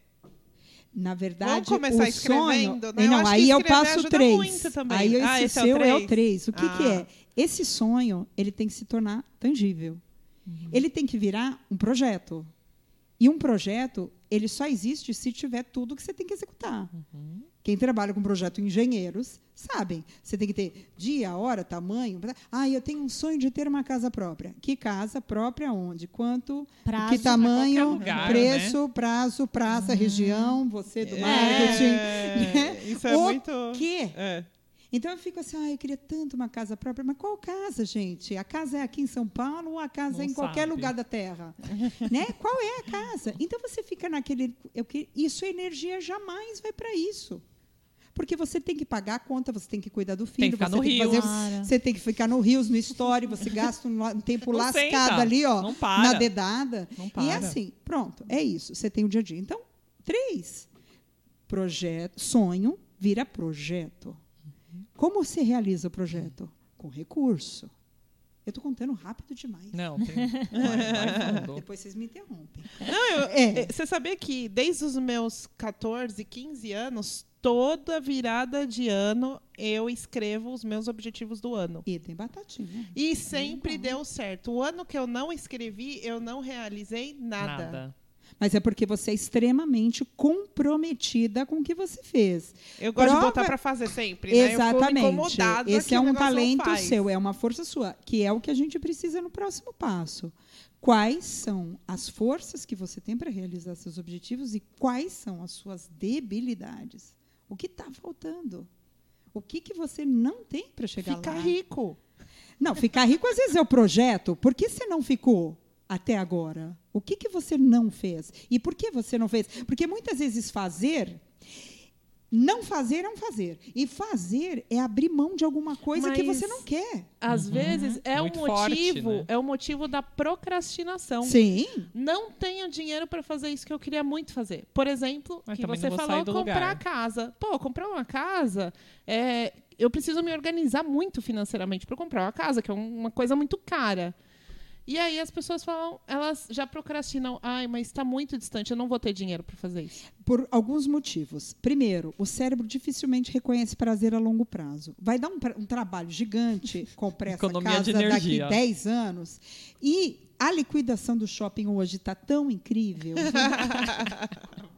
B: na verdade,
D: Vamos começar
B: o
D: escrevendo,
B: sonho...
D: né?
B: Não,
D: que
B: aí eu passo três. Aí esse,
D: Ah, esse é o
B: seu é o
D: três?
B: três. O que, que
D: Ah.
B: é? Esse sonho, ele tem que se tornar tangível.
D: Uhum.
B: Ele tem que virar um projeto. E um projeto, ele só existe se tiver tudo que você tem que executar.
D: Uhum.
B: Quem trabalha com projeto engenheiros sabem. Você tem que ter dia, hora, tamanho. Ah, eu tenho um sonho de ter uma casa própria. Que casa própria onde? Quanto?
C: Prazo.
B: que tamanho?
A: lugar,
B: preço, prazo, praça, região, você do marketing.
D: É,
B: né?
D: isso é
B: o
D: muito.
B: quê?
D: É.
B: Então eu fico assim, ah, eu queria tanto uma casa própria, mas qual casa, gente? A casa é aqui em São Paulo ou a casa
A: Não
B: é em qualquer
A: sabe.
B: lugar da Terra? né? Qual é a casa? Então você fica naquele. Eu, que- e sua energia jamais vai para isso. Porque você tem que pagar a conta, você tem que cuidar do filho,
A: que ficar
B: você
A: no
B: tem que
A: Rios.
B: fazer. Você tem que ficar no Rios, no Story, você gasta um, tempo
A: Não
B: lascado
A: senta,
B: ali, ó,
A: não para.
B: na dedada.
A: Não
B: E
A: para.
B: é assim, pronto, é isso. Você tem o dia a dia. Então, três. Projeto, sonho vira projeto. Como você realiza o projeto? Com recurso. Eu estou contando rápido demais.
A: Não, tem... vai, vai fundo.
B: Depois vocês me interrompem.
D: Não, eu-
B: É.
D: eh, Você sabia que desde os meus 14, 15 anos, toda virada de ano eu escrevo os meus objetivos do ano.
B: E tem batatinha.
D: E sempre deu certo. O ano que eu não escrevi, eu não realizei nada.
A: Nada.
B: Mas é porque você é extremamente comprometida com o que você fez.
D: Eu gosto
B: Prova-
D: de botar pra fazer sempre, né? Eu
B: Exatamente. Esse é um talento seu, é uma força sua, que é o que a gente precisa no próximo passo. Quais são as forças que você tem para realizar seus objetivos e quais são as suas debilidades? O que está faltando? O que, que você não tem para chegar
D: Ficar
B: lá?
D: rico.
B: Não, ficar rico às vezes é o projeto. Por que você não ficou até agora? O que, que você não fez? E por que você não fez? Porque muitas vezes fazer. Não fazer é um fazer. E fazer é abrir mão de alguma coisa que
D: Mas-
B: você não quer.
D: Às vezes é o
A: Muito forte,
D: motivo,
A: né?
D: é o motivo da procrastinação.
B: Sim.
D: Não tenho dinheiro para fazer isso que eu queria muito fazer. Por exemplo,
A: Mas
D: que você falou comprar
A: lugar.
D: casa. Pô, comprar uma casa, é, eu preciso me organizar muito financeiramente para comprar uma casa, que é um- uma coisa muito cara. E aí as pessoas falam, elas já procrastinam. Ai, mas está muito distante, eu não vou ter dinheiro para fazer isso.
B: Por alguns motivos. Primeiro, o cérebro dificilmente reconhece prazer a longo prazo. Vai dar um, um trabalho gigante comprar essa
A: Economia
B: casa daqui
A: energia.
B: 10 anos. E a liquidação do shopping hoje está tão incrível.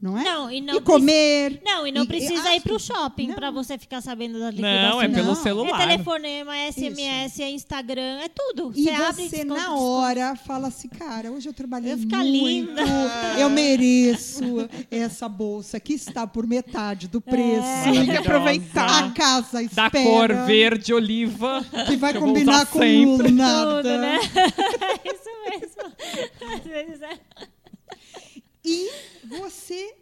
B: não é?
C: Não, e não
B: e comer.
C: Não, e não
B: E-
C: precisa
B: e-
C: ir para o shopping para você ficar sabendo da liquidação.
A: Não, é pelo
B: Não.
A: celular.
C: É telefonema, é SMS, é Instagram, é tudo.
B: E
C: abre
B: você,
C: desconto,
B: na
C: desconto.
B: hora, fala assim, cara, hoje eu trabalhei
C: Eu ficar
B: muito,
C: linda.
B: eu mereço essa bolsa que está por metade do preço.
D: Tem que aproveitar.
B: A casa
A: Da
B: espera.
A: cor verde oliva.
B: Que vai
A: que
B: combinar com
A: sempre.
B: nada.
C: Tudo, né? Isso mesmo. Às vezes é.
B: E você,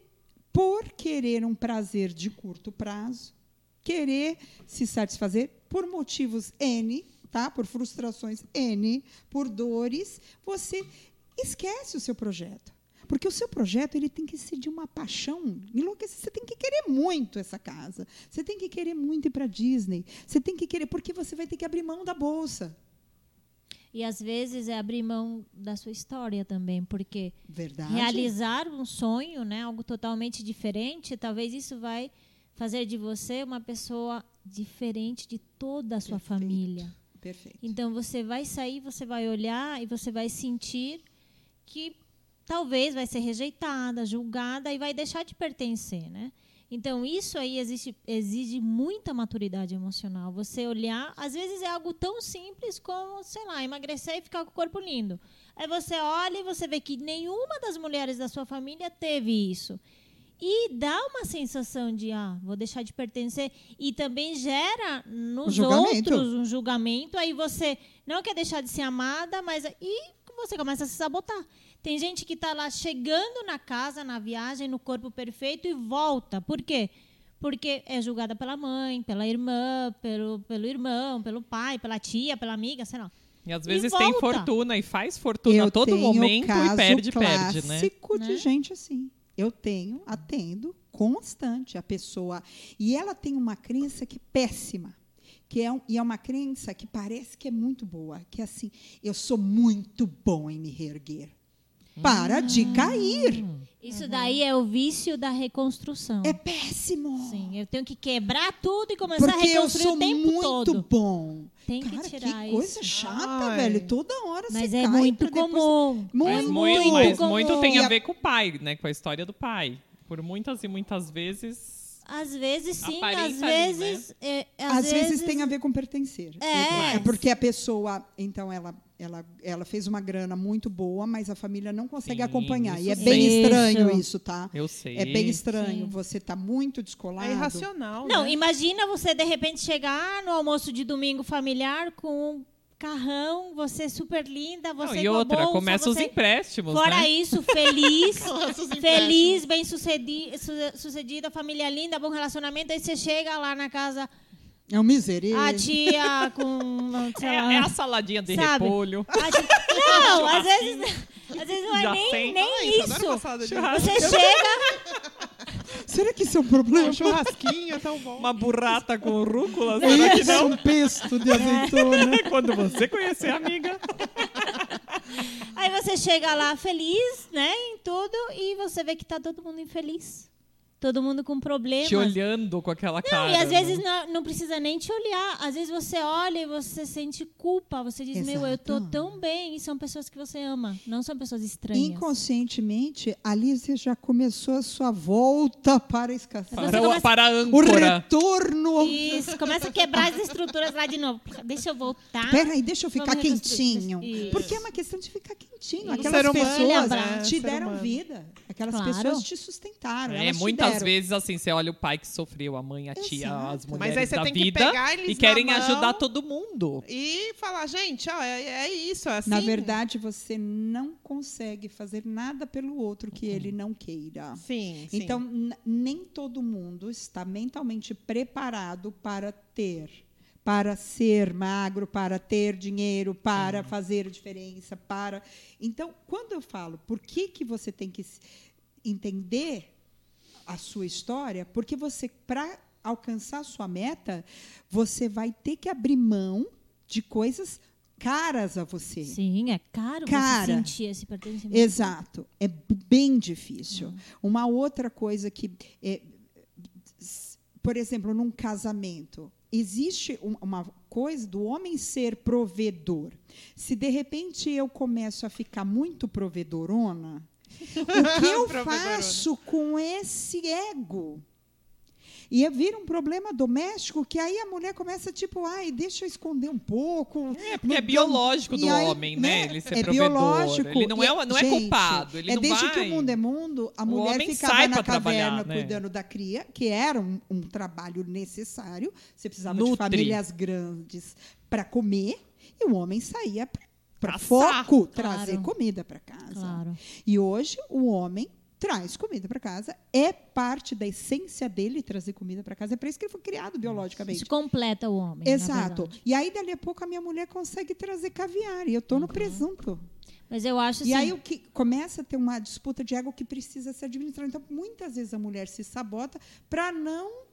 B: por querer um prazer de curto prazo, querer se satisfazer por motivos N, tá? Por frustrações N, por dores, você esquece o seu projeto. Porque o seu projeto ele tem que ser de uma paixão enlouquecida. Você tem que querer muito essa casa. Você tem que querer muito ir para Disney. Você tem que querer, porque você vai ter que abrir mão da bolsa.
C: E às vezes é abrir mão da sua história também, porque
B: Verdade.
C: realizar um sonho, né, algo totalmente diferente, talvez isso vai fazer de você uma pessoa diferente de toda a sua
B: Perfeito.
C: família.
B: Perfeito.
C: Então você vai sair, você vai olhar e você vai sentir que talvez vai ser rejeitada, julgada e vai deixar de pertencer, né? Então isso aí existe, exige muita maturidade emocional. Você olhar, às vezes é algo tão simples como, sei lá, emagrecer e ficar com o corpo lindo. Aí você olha e você vê que nenhuma das mulheres da sua família teve isso. E dá uma sensação de, ah, vou deixar de pertencer. E também gera nos
B: julgamento.
C: outros um julgamento. Aí você não quer deixar de ser amada, mas. E você começa a se sabotar. Tem gente que está lá chegando na casa, na viagem, no corpo perfeito e volta. Por quê? Porque é julgada pela mãe, pela irmã, pelo, pelo irmão, pelo pai, pela tia, pela amiga, sei lá.
A: E às
C: E
A: vezes tem
C: volta.
A: fortuna e faz fortuna a todo
B: tenho
A: momento
B: caso
A: e perde, perde, né?
B: clássico de
C: Né?
B: gente assim. Eu tenho, atendo constante a pessoa. E ela tem uma crença que é péssima. Que é, um- e é uma crença que parece que é muito boa. Que é assim, eu sou muito bom em me reerguer. Para de
A: Hum.
B: cair.
C: Isso daí é o vício da reconstrução.
B: É péssimo.
C: Sim, eu tenho que quebrar tudo e começar a
B: Porque eu
C: reconstruir
B: sou
C: o tempo
B: muito
C: todo.
B: bom.
C: Tem que
B: Cara,
C: tirar
B: que coisa
C: isso.
B: chata,
D: Ai.
B: velho. Toda hora
C: Mas
B: você
C: é
B: cai
C: muito
B: pra depois-
C: comum.
B: Muito,
A: Mas
C: muito
A: muito, mas
C: comum.
A: muito tem a
B: a-
A: ver com o pai, né? Com a história do pai. Por muitas e muitas vezes.
C: Às vezes sim,
A: Aparenta
C: às
A: ali,
C: vezes. é,
B: Às, vezes, tem a ver com pertencer.
C: É.
B: É porque a pessoa, então, ela, ela, ela fez uma grana muito boa, mas a família não consegue
A: Sim,
B: acompanhar. E é bem estranho
C: Isso.
B: tá?
A: Eu sei.
B: É bem estranho.
C: Sim.
B: Você tá muito descolado.
D: É irracional,
C: Não,
D: né?
C: imagina você de repente chegar no almoço de domingo familiar com carrão, você super linda,
A: Não,
C: você
A: e
C: com a
A: outra,
C: bolsa,
A: começa os
C: você...
A: empréstimos,
C: Fora
A: né?
C: isso, feliz,
D: os
C: feliz, bem sucedi su- sucedida, família linda, bom relacionamento. Aí você chega lá na casa,
B: É um miserê.
C: a tia com, sei
A: É,
C: lá,
A: é a saladinha de
C: Sabe?
A: repolho.
C: tia- Não, às vezes, às vezes não é
A: Já
C: nem,
A: tem.
C: nem isso.
D: de
C: Você chega,
B: Será que isso é um problema?
D: Um churrasquinho é tão bom.
A: Uma burrata com rúcula, será que
B: isso é
A: não?
B: um pesto de azeitona?
A: Quando você conhecer a amiga.
C: aí você chega lá feliz, né, em tudo, e você vê que tá todo mundo infeliz. Todo mundo com problemas.
A: Te olhando com aquela cara.
C: Não, e às
A: né?
C: vezes não, não precisa nem te olhar. Às vezes você olha e você sente culpa. Você diz, meu, eu tô
B: Exato.
C: tão bem. E são pessoas que você ama, não são pessoas estranhas.
B: Inconscientemente, ali você já começou a sua volta para a escassez.
A: Para, o-
C: começa-
A: para a
B: O
A: âncora.
B: retorno.
C: Isso, começa a quebrar as estruturas lá de novo. Deixa eu voltar.
B: Peraí, deixa eu ficar quentinho.
C: Isso.
B: Porque é uma questão de ficar quentinho.
D: O
B: Aquelas pessoas
C: né?
B: te deram
D: humano.
B: vida. Aquelas
C: Claro.
B: pessoas te sustentaram.
A: É,
B: elas te
A: muitas
B: deram.
A: vezes, assim, você olha o pai que sofreu, a mãe, a tia,
B: Exato.
A: as
B: Mas
A: mulheres
D: aí você
A: da
D: tem que
A: vida
D: pegar eles
A: e querem
D: na mão.
A: ajudar todo mundo.
D: E falar, gente, ó, é, é isso, é assim.
B: Na verdade, você não consegue fazer nada pelo outro que ele não queira.
D: Sim, sim.
B: Então, n- nem todo mundo está mentalmente preparado para ter, para ser magro, para ter dinheiro, para fazer diferença, para. Então, quando eu falo, por que que você tem que entender a sua história? Porque você para alcançar a sua meta, você vai ter que abrir mão de coisas caras a você.
C: Sim, é caro
B: Cara.
C: você sentir esse pertencimento.
B: Exato. É bem difícil. Uma outra coisa que. é, por exemplo, num casamento, existe um- uma coisa do homem ser provedor. Se de repente eu começo a ficar muito provedorona, o que eu faço com esse ego? E vira um problema doméstico que aí a mulher começa tipo, ai, deixa eu esconder um pouco.
A: É, porque é biológico do
B: aí,
A: homem, né? Ele ser
B: é
A: provedor.
B: biológico.
A: Ele não é, não é
B: gente,
A: culpado. Ele
B: é
A: não
B: desde
A: vai...
B: que o mundo é mundo, a
A: O
B: mulher ficava na caverna
A: né?
B: cuidando da cria, que era um, um trabalho necessário. Você precisava de
A: Nutri.
B: famílias grandes para comer, e o homem saía para
A: Caçar.
B: foco,
C: Claro.
B: trazer comida para casa.
C: Claro.
B: E hoje o homem traz comida para casa, é parte da essência dele trazer comida para casa. É para isso que ele foi criado biologicamente.
C: Isso completa o homem.
B: Exato. E aí, dali a pouco, a minha mulher consegue trazer caviar. E eu estou no
C: Uhum.
B: presunto.
C: Mas eu acho assim.
B: E aí o que começa a ter uma disputa de ego que precisa ser administrada. Então, muitas vezes a mulher se sabota para não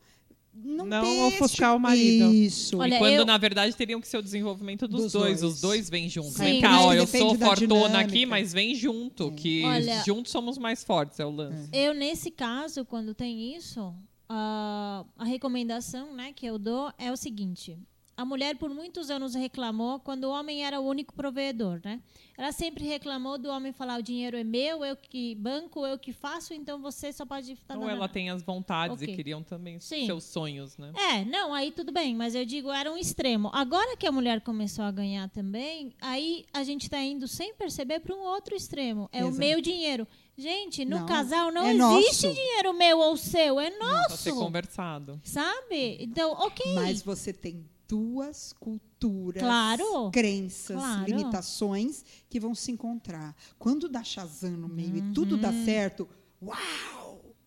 B: não,
D: Não
B: ter
D: ofuscar
B: este-
D: o marido.
B: Isso.
C: Olha,
A: e quando,
C: eu-
A: na verdade, teriam que ser o desenvolvimento dos,
B: Dos
A: dois.
B: dois.
A: Os dois vêm juntos.
C: Sim,
A: Vem cá, ó, eu sou fortuna aqui,
B: dinâmica.
A: mas vem junto, que
C: Olha-
A: juntos somos mais fortes, é o lance.
C: Eu, nesse caso, quando tem isso, a, a recomendação né, que eu dou é o seguinte. A mulher, por muitos anos, reclamou quando o homem era o único provedor, né? Ela sempre reclamou do homem falar, o dinheiro é meu, eu que banco, eu que faço, então você só pode estar
A: Ou ela tem as vontades
C: Ok.
A: e queriam também
C: Sim.
A: seus sonhos, né?
C: É, não, aí tudo bem, mas eu digo, era um extremo. Agora que a mulher começou a ganhar também, aí a gente está indo sem perceber para um outro extremo. É o
B: Exato.
C: meu dinheiro. Gente, no
B: Não,
C: casal não
B: é
C: existe
B: nosso.
C: dinheiro meu ou seu, é
A: ser
C: nosso.
A: conversado.
C: Sabe? Então, ok.
B: Mas você tem duas culturas,
C: Claro.
B: crenças,
C: Claro.
B: limitações que vão se encontrar. Quando dá Shazam no meio e tudo dá certo, uau!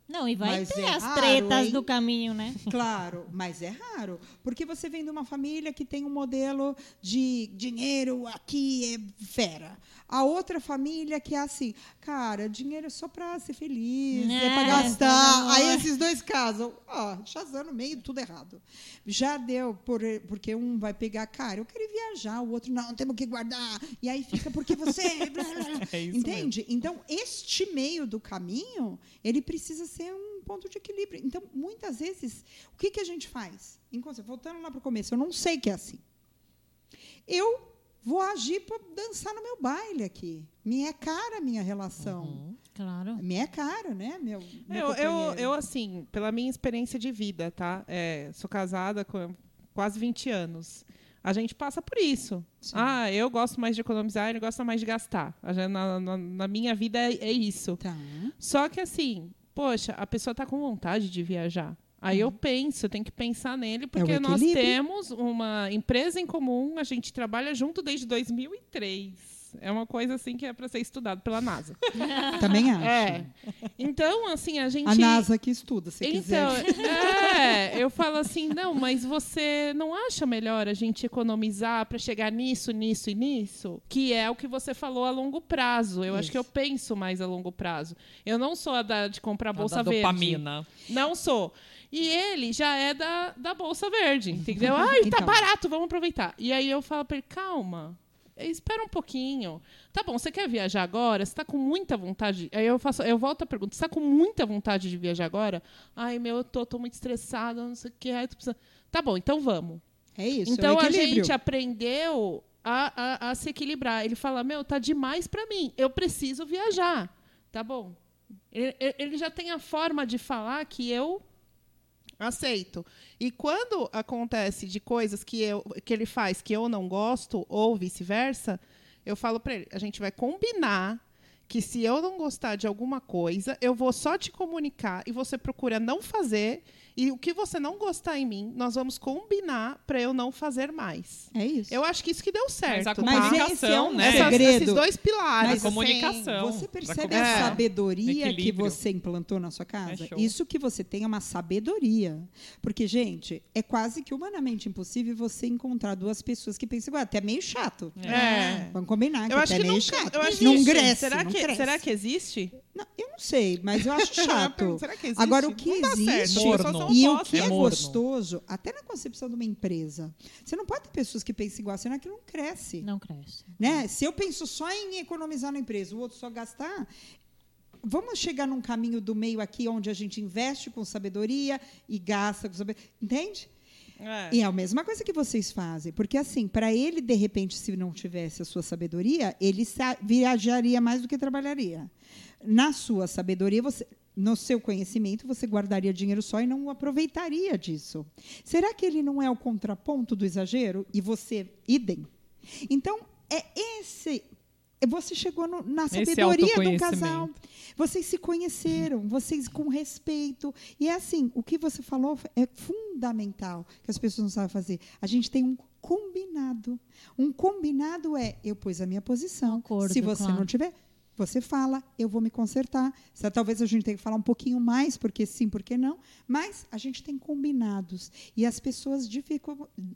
C: Não, e vai
B: Mas
C: ter
B: é
C: as
B: raro,
C: tretas
B: hein?
C: do caminho, né?
B: Claro, mas é raro. Porque você vem de uma família que tem um modelo de dinheiro aqui é fera. A outra família que é assim, cara, dinheiro é só para ser feliz, é,
C: É,
B: para
C: pelo
B: gastar.
C: amor.
B: Aí esses dois casam, ó, Shazam no meio, tudo errado. Já deu, por, porque um vai pegar, cara, eu quero viajar, o outro, não, temos que guardar. E aí fica, porque você. blá, blá, blá.
A: É
B: Entende? Então, este meio do caminho, ele precisa ser um ponto de equilíbrio. Então, muitas vezes, o que, que a gente faz? Voltando lá para o começo, eu não sei que é assim. Eu vou agir para dançar no meu baile aqui. Me é cara a minha relação.
C: Claro.
B: Me é cara, né, meu, meu
D: Eu, eu, eu, assim, pela minha experiência de vida, tá? É, sou casada com quase 20 anos. A gente passa por isso.
B: Sim.
D: Ah, eu gosto mais de economizar, ele gosta mais de gastar. Na, na- na minha vida é, é isso.
B: Tá.
D: Só que assim, poxa, a pessoa está com vontade de viajar. Aí eu penso, eu tenho que pensar nele, porque
B: o
D: nós temos uma empresa em comum, a gente trabalha junto desde 2003. É uma coisa assim que é para ser estudado pela NASA.
B: Também acho.
D: É. Então, assim, a gente.
B: A NASA que estuda, se
D: Então,
B: quiser.
D: é, eu falo assim, não, mas você não acha melhor a gente economizar para chegar nisso, nisso e nisso? Que é o que você falou a longo prazo. Eu acho
B: Isso.
D: que eu penso mais a longo prazo. Eu não sou a da, de comprar
A: A
D: bolsa
A: da
D: verde.
A: dopamina.
D: Não sou. E ele já é da, da bolsa verde, entendeu? Ai, tá
B: Então.
D: barato, vamos aproveitar. E aí eu falo pra ele, calma, espera um pouquinho. Tá bom, você quer viajar agora? Você tá com muita vontade? Aí eu faço, eu volto a pergunta, você tá com muita vontade de viajar agora? Ai, meu, eu tô, tô muito estressada, não sei o que. Ai. Tá bom, então vamos.
B: É isso,
D: então
B: é
D: a gente aprendeu a, a, a se equilibrar. Ele fala, meu, tá demais pra mim, eu preciso viajar. Tá bom. Ele, ele já tem a forma de falar que eu aceito. E quando acontece de coisas que, eu, que ele faz que eu não gosto, ou vice-versa, eu falo para ele, a gente vai combinar que se eu não gostar de alguma coisa, eu vou só te comunicar e você procura não fazer. E o que você não gostar em mim, nós vamos combinar para eu não fazer mais.
B: É isso.
D: Eu acho que isso que deu certo.
A: a
D: tá?
B: Mas esse é
A: comunicação,
B: um
A: né?
D: Essas-
B: segredo.
D: esses dois pilares.
B: Mas
A: a
D: assim,
A: comunicação.
B: Você
A: pra
B: percebe a
D: É.
B: sabedoria que você implantou na sua casa?
A: É.
B: Isso que você tem é uma sabedoria. Porque, gente, é quase que humanamente impossível você encontrar duas pessoas que pensam igual. Até meio chato.
D: É.
B: Vamos combinar, que
D: Eu acho
B: até
D: que
B: meio
D: nunca.
B: chato.
D: Eu acho
B: não cresce,
D: será
B: não
D: que
B: cresce.
D: será que existe?
B: Não, eu não não sei, mas eu acho chato.
E: Será que existe?
B: Agora, o que
E: não dá
B: existe-
E: certo.
B: E o que
A: é morno.
B: gostoso, até na concepção de uma empresa, você não pode ter pessoas que pensam igual, senão aquilo não cresce.
C: Não cresce.
B: Né? Se eu penso só em economizar na empresa, o outro só gastar, vamos chegar num caminho do meio aqui onde a gente investe com sabedoria e gasta com sabedoria. Entende?
E: É.
B: E é a mesma coisa que vocês fazem. Porque, assim, para ele, de repente, se não tivesse a sua sabedoria, ele viajaria mais do que trabalharia. Na sua sabedoria, você. No seu conhecimento, você guardaria dinheiro só e não o aproveitaria disso. Será que ele não é o contraponto do exagero e você, idem? Então, é esse. Você chegou no- na sabedoria do casal. Vocês se conheceram, vocês com respeito. E é assim, o que você falou é fundamental, que as pessoas não sabem fazer. A gente tem um combinado. Um combinado é, eu pus a minha posição.
C: Acordo,
B: Se você
C: claro.
B: não tiver, você fala, eu vou me consertar. Se- Talvez a gente tenha que falar um pouquinho mais, porque sim, porque não. Mas a gente tem combinados. E as pessoas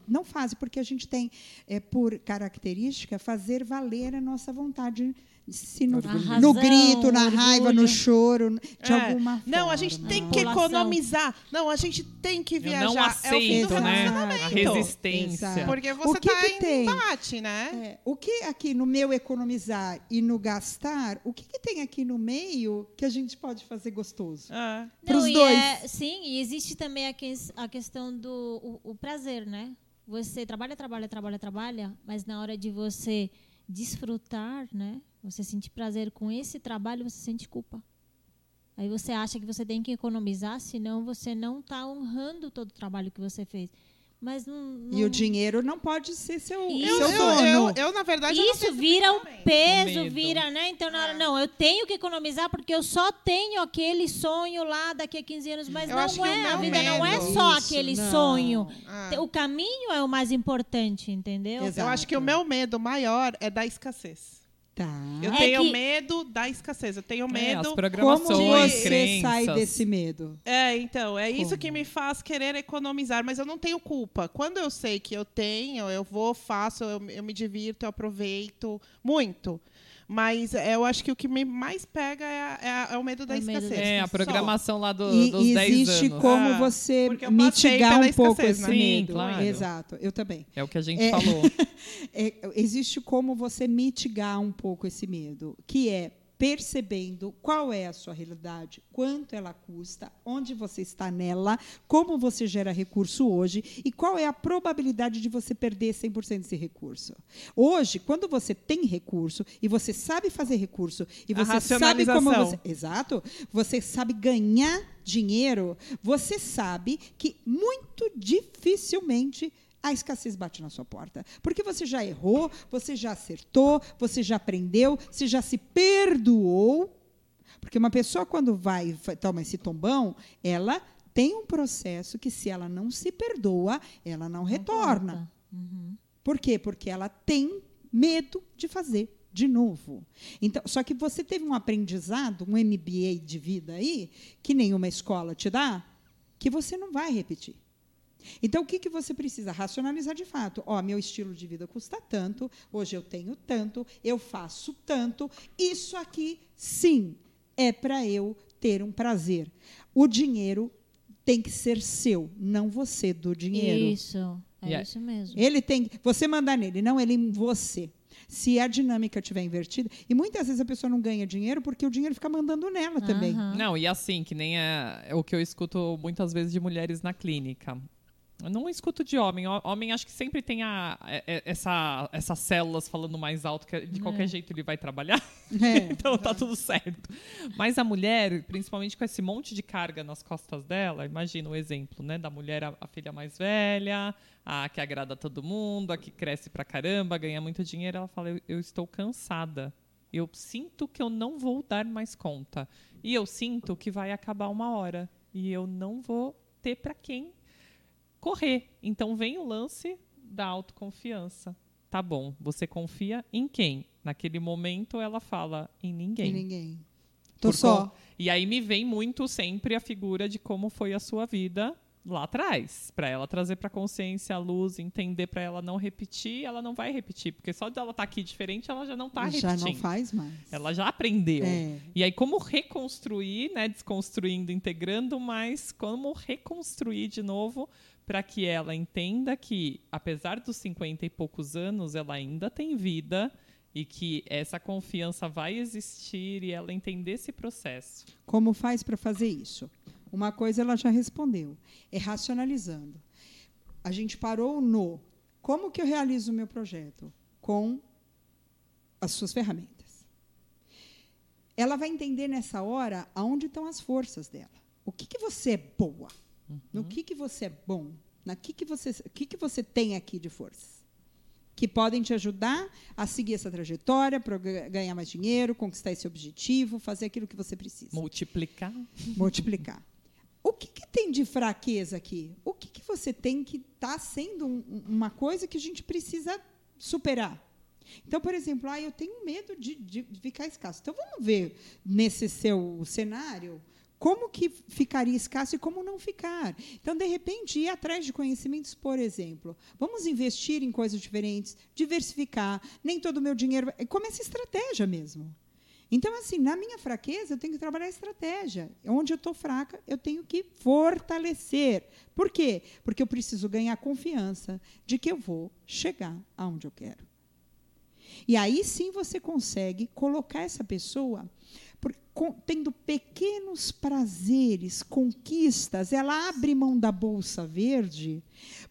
B: não fazem, porque a gente tem, é, por característica, fazer valer a nossa vontade. Se no,
C: A
B: no
C: razão,
B: grito, na
C: o
B: raiva, no
C: orgulho.
B: choro, de
E: É.
B: alguma forma.
E: Não, a gente tem que economizar. Não, a gente tem que
A: Eu
E: viajar.
A: não
E: é o fim do
A: aceito, né?
E: relacionamento.
A: A resistência.
B: Exato.
E: Porque
B: O
E: você
B: que
E: tá
B: que
E: em
B: tem?
E: embate, né?
B: É, o que aqui no meu economizar e no gastar, o que, que tem aqui no meio que a gente pode fazer gostoso?
E: Ah.
C: Não, e
B: dois.
C: é- sim, e existe também a, ques- a questão do o, o prazer, né? Você trabalha, trabalha, trabalha, trabalha, mas na hora de você desfrutar, né? Você sentir prazer com esse trabalho, você sente culpa. Aí você acha que você tem que economizar, senão você não está honrando todo o trabalho que você fez. Mas não,
B: E
C: não-
B: o dinheiro não pode ser seu,
C: Isso.
E: Eu,
B: seu
E: eu,
B: dono.
E: eu, eu, na verdade, eu não
C: Isso vira um peso,
A: medo.
C: vira, né? Então, na hora,
E: É.
C: não, eu tenho que economizar porque eu só tenho aquele sonho lá daqui a 15 anos, mas
E: Eu
C: não é, a vida não é
E: medo-
C: só
B: Isso,
C: aquele
B: não.
C: sonho.
E: Ah.
C: O caminho é o mais importante, entendeu?
B: Exato.
E: Eu acho que o meu medo maior é da escassez.
B: Tá.
E: Eu
C: É
E: tenho
C: que-
E: medo da escassez. Eu tenho
A: É, as
E: medo.
B: Como
A: programações,
B: você
A: crenças.
B: sai desse medo?
E: É, então, é isso
B: Como?
E: que me faz querer economizar, mas eu não tenho culpa. Quando eu sei que eu tenho, eu vou, faço, eu, eu me divirto, eu aproveito muito. Mas é, eu acho que o que me mais pega é, a- é a- é o medo da
C: É o medo da
E: escassez.
A: É, a
E: Só.
A: programação lá do-
B: E,
A: dos
B: e
A: 10
B: existe
A: anos.
B: como
E: Ah,
B: você mitigar um pouco
E: escassez,
B: esse
E: né?
A: Sim,
B: medo.
A: claro.
B: Exato, eu também.
A: É o que a gente
B: É.
A: falou.
B: É, existe como você mitigar um pouco esse medo, que é percebendo qual é a sua realidade, quanto ela custa, onde você está nela, como você gera recurso hoje e qual é a probabilidade de você perder 100% desse recurso. Hoje, quando você tem recurso e você sabe fazer recurso e você sabe como você Exato. Você sabe ganhar dinheiro, você sabe que muito dificilmente a escassez bate na sua porta. Porque você já errou, você já acertou, você já aprendeu, você já se perdoou. Porque uma pessoa, quando vai e toma esse tombão, ela tem um processo que, se ela não se perdoa, ela não retorna.
C: volta. Uhum.
B: Por quê? Porque ela tem medo de fazer de novo. Então, só que você teve um aprendizado, um MBA de vida aí, que nenhuma escola te dá, que você não vai repetir. Então, o que, que você precisa? Racionalizar de fato. Ó, meu estilo de vida custa tanto, hoje eu tenho tanto, eu faço tanto. Isso aqui, sim, é para eu ter um prazer. O dinheiro tem que ser seu, não você do dinheiro.
C: Isso, é
A: aí-
C: isso mesmo.
B: Ele tem. Você mandar nele, não ele em você. Se a dinâmica estiver invertida. E muitas vezes a pessoa não ganha dinheiro porque o dinheiro fica mandando nela também.
C: Aham.
A: Não, e assim, que nem é, é o que eu escuto muitas vezes de mulheres na clínica. Eu não escuto de homem. Ho- Homem acho que sempre tem a, é- é- essa, essas células falando mais alto, que de qualquer jeito ele vai trabalhar.
B: É.
A: então tá tudo certo. Mas a mulher, principalmente com esse monte de carga nas costas dela, imagina o exemplo, né? Da mulher, a, a filha mais velha, a que agrada todo mundo, a que cresce pra caramba, ganha muito dinheiro. Ela fala: eu, eu estou cansada. Eu sinto que eu não vou dar mais conta. E eu sinto que vai acabar uma hora. E eu não vou ter pra quem correr. Então vem o lance da autoconfiança. Tá bom, você confia em quem? Naquele momento ela fala em ninguém.
B: E ninguém. Tô
A: Por
B: só.
A: E aí me vem muito sempre a figura de como foi a sua vida lá atrás, para ela trazer para consciência a luz, entender para ela não repetir, ela não vai repetir, porque só de ela estar tá aqui diferente, ela já não está repetindo.
B: Já não faz mais.
A: Ela já aprendeu.
B: É.
A: E aí como reconstruir, né, desconstruindo, integrando, mas como reconstruir de novo para que ela entenda que apesar dos 50 e poucos anos, ela ainda tem vida e que essa confiança vai existir e ela entender esse processo.
B: Como faz para fazer isso? Uma coisa ela já respondeu, é racionalizando. A gente parou no como que eu realizo o meu projeto com as suas ferramentas. Ela vai entender nessa hora aonde estão as forças dela. O que, que você é boa? Uhum. No que, que você é bom? Na que, que você, o que, que você tem aqui de forças? Que podem te ajudar a seguir essa trajetória, para ganhar mais dinheiro, conquistar esse objetivo, fazer aquilo que você precisa.
A: Multiplicar.
B: Multiplicar. O que, que, tem de fraqueza aqui? O que, que você tem que está sendo um, uma coisa que a gente precisa superar? Então, por exemplo, ah, eu tenho medo de, de, ficar escasso. Então, vamos ver nesse seu cenário como que ficaria escasso e como não ficar. Então, de repente, ir atrás de conhecimentos, por exemplo. Vamos investir em coisas diferentes, diversificar. Nem todo o meu dinheiro. Como essa estratégia mesmo. Então, assim, na minha fraqueza, eu tenho que trabalhar a estratégia. Onde eu estou fraca, eu tenho que fortalecer. Por quê? Porque eu preciso ganhar confiança de que eu vou chegar aonde eu quero. E aí sim você consegue colocar essa pessoa com, tendo pequenos prazeres, conquistas, ela abre mão da bolsa verde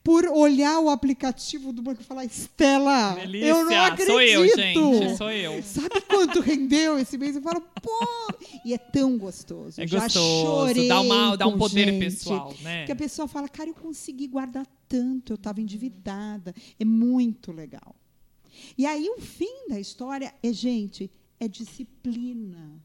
B: por olhar o aplicativo do banco e falar: Estela,
A: Delícia,
B: eu não acredito.
A: Sou eu, gente, sou eu.
B: Sabe quanto rendeu esse mês? Eu falo, pô! E é tão gostoso.
A: É
B: Já
A: gostoso,
B: chorei
A: dá, uma, dá um poder
B: gente,
A: pessoal, né?
B: Que a pessoa fala, cara, eu consegui guardar tanto, eu estava endividada. É muito legal. E aí o fim da história é, gente, é disciplina.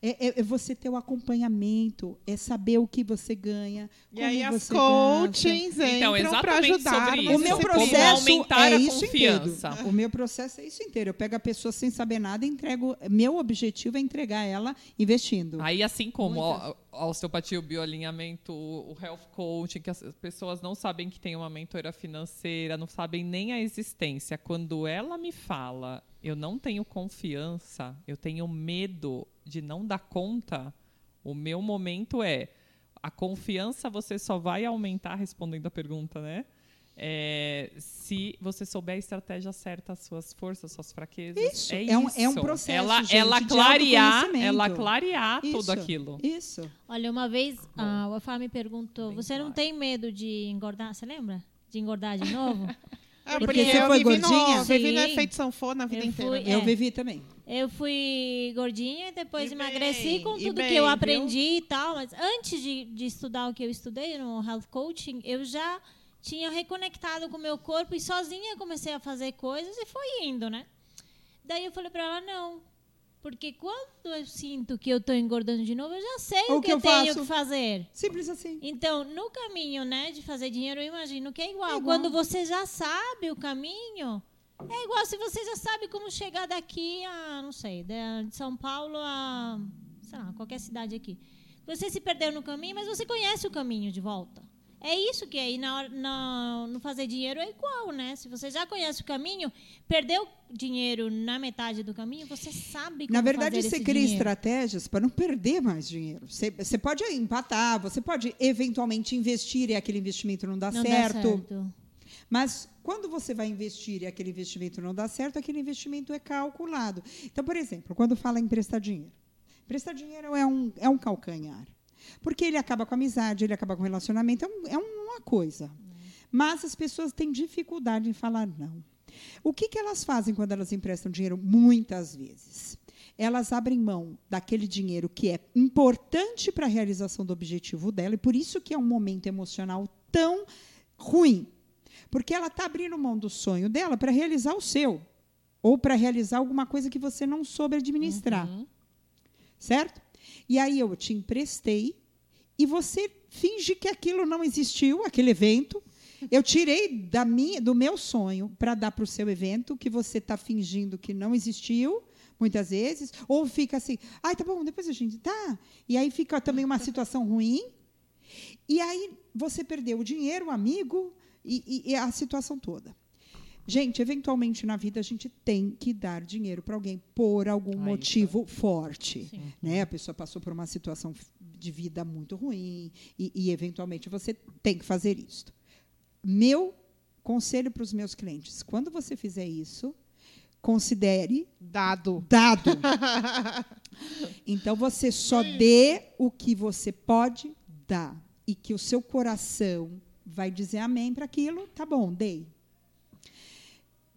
B: É, é, é, você ter o acompanhamento, é saber o que você ganha.
E: E aí as coachings
A: então,
E: entram para ajudar.
A: Isso,
B: o meu processo
A: aumentar
B: é
A: a
B: isso
A: confiança.
B: inteiro. O meu processo é isso inteiro. Eu pego a pessoa sem saber nada e entrego. Meu objetivo é entregar ela investindo.
A: Aí, assim como a, a osteopatia, o bioalinhamento, o health coaching, que as pessoas não sabem que tem uma mentora financeira, não sabem nem a existência. Quando ela me fala, eu não tenho confiança, eu tenho medo de não dar conta, o meu momento é a confiança você só vai aumentar respondendo a pergunta, né? É, se você souber a estratégia certa, as suas forças, suas fraquezas.
B: Isso.
A: É,
B: é, um,
A: isso.
B: é um processo.
A: Ela,
B: gente,
A: ela clarear, ela clarear
B: Isso,
A: tudo aquilo.
B: Isso.
C: Olha, uma vez a Wafá me perguntou:
A: Bem
C: você não
A: claro.
C: tem medo de engordar? Você lembra? De engordar de novo?
E: É,
B: Porque
E: porque
B: você
E: eu
B: foi
E: vivi no,
B: gordinha?
E: vivi no efeito sanfona a vida
C: Eu
E: inteira.
C: fui-
E: né?
B: Eu
C: É.
B: vivi também.
C: Eu fui gordinha e depois
E: E
C: emagreci
E: bem,
C: com tudo
E: bem,
C: que eu
E: viu?
C: aprendi e tal. Mas antes de, de estudar o que eu estudei no Health Coaching, eu já tinha reconectado com o meu corpo e sozinha comecei a fazer coisas e foi indo, né? Daí eu falei pra ela, não. Porque quando eu sinto que eu tô engordando de novo, eu já sei
B: O
C: o,
B: que
C: que,
B: eu
C: tenho
B: faço?
C: que fazer.
B: Simples assim.
C: Então, no caminho, né, de fazer dinheiro, eu imagino que é igual.
B: É igual.
C: Quando você já sabe o caminho, é igual se você já sabe como chegar daqui a, não sei, de São Paulo a, sei lá, qualquer cidade aqui. Você se perdeu no caminho, mas você conhece o caminho de volta. É isso que aí na hora, na- no fazer dinheiro é igual, né? Se você já conhece o caminho, perdeu dinheiro na metade do caminho, você sabe como
B: Na verdade, você cria
C: dinheiro.
B: estratégias para não perder mais dinheiro. Você, você pode empatar, você pode eventualmente investir e aquele investimento não dá
C: Não dá
B: certo.
C: certo.
B: Mas quando você vai investir e aquele investimento não dá certo, aquele investimento é calculado. Então, por exemplo, quando fala em emprestar dinheiro. Emprestar dinheiro é um, é um calcanhar. Porque ele acaba com a amizade, ele acaba com o relacionamento, é, um- é uma coisa. Mas as pessoas têm dificuldade em falar não. O que, que elas fazem quando elas emprestam dinheiro? Muitas vezes. Elas abrem mão daquele dinheiro que é importante para a realização do objetivo dela, e por isso que é um momento emocional tão ruim. Porque ela está abrindo mão do sonho dela para realizar o seu. Ou para realizar alguma coisa que você não soube administrar.
A: Uhum.
B: Certo? E aí eu te emprestei e você finge que aquilo não existiu, aquele evento. Eu tirei da minha, do meu sonho para dar para o seu evento que você está fingindo que não existiu, muitas vezes. Ou fica assim, ai, tá bom, depois a gente. Tá. E aí fica também uma situação ruim. E aí você perdeu o dinheiro, o amigo e, e- e a situação toda. Gente, eventualmente na vida a gente tem que dar dinheiro para alguém por algum
A: Ah,
B: motivo forte.
C: Sim.
B: Né? A pessoa passou por uma situação de vida muito ruim e, e, eventualmente você tem que fazer isso. Meu conselho para os meus clientes: quando você fizer isso, considere
E: Dado.
B: dado. Então você só dê o que você pode dar e que o seu coração vai dizer amém para aquilo, tá bom, dei.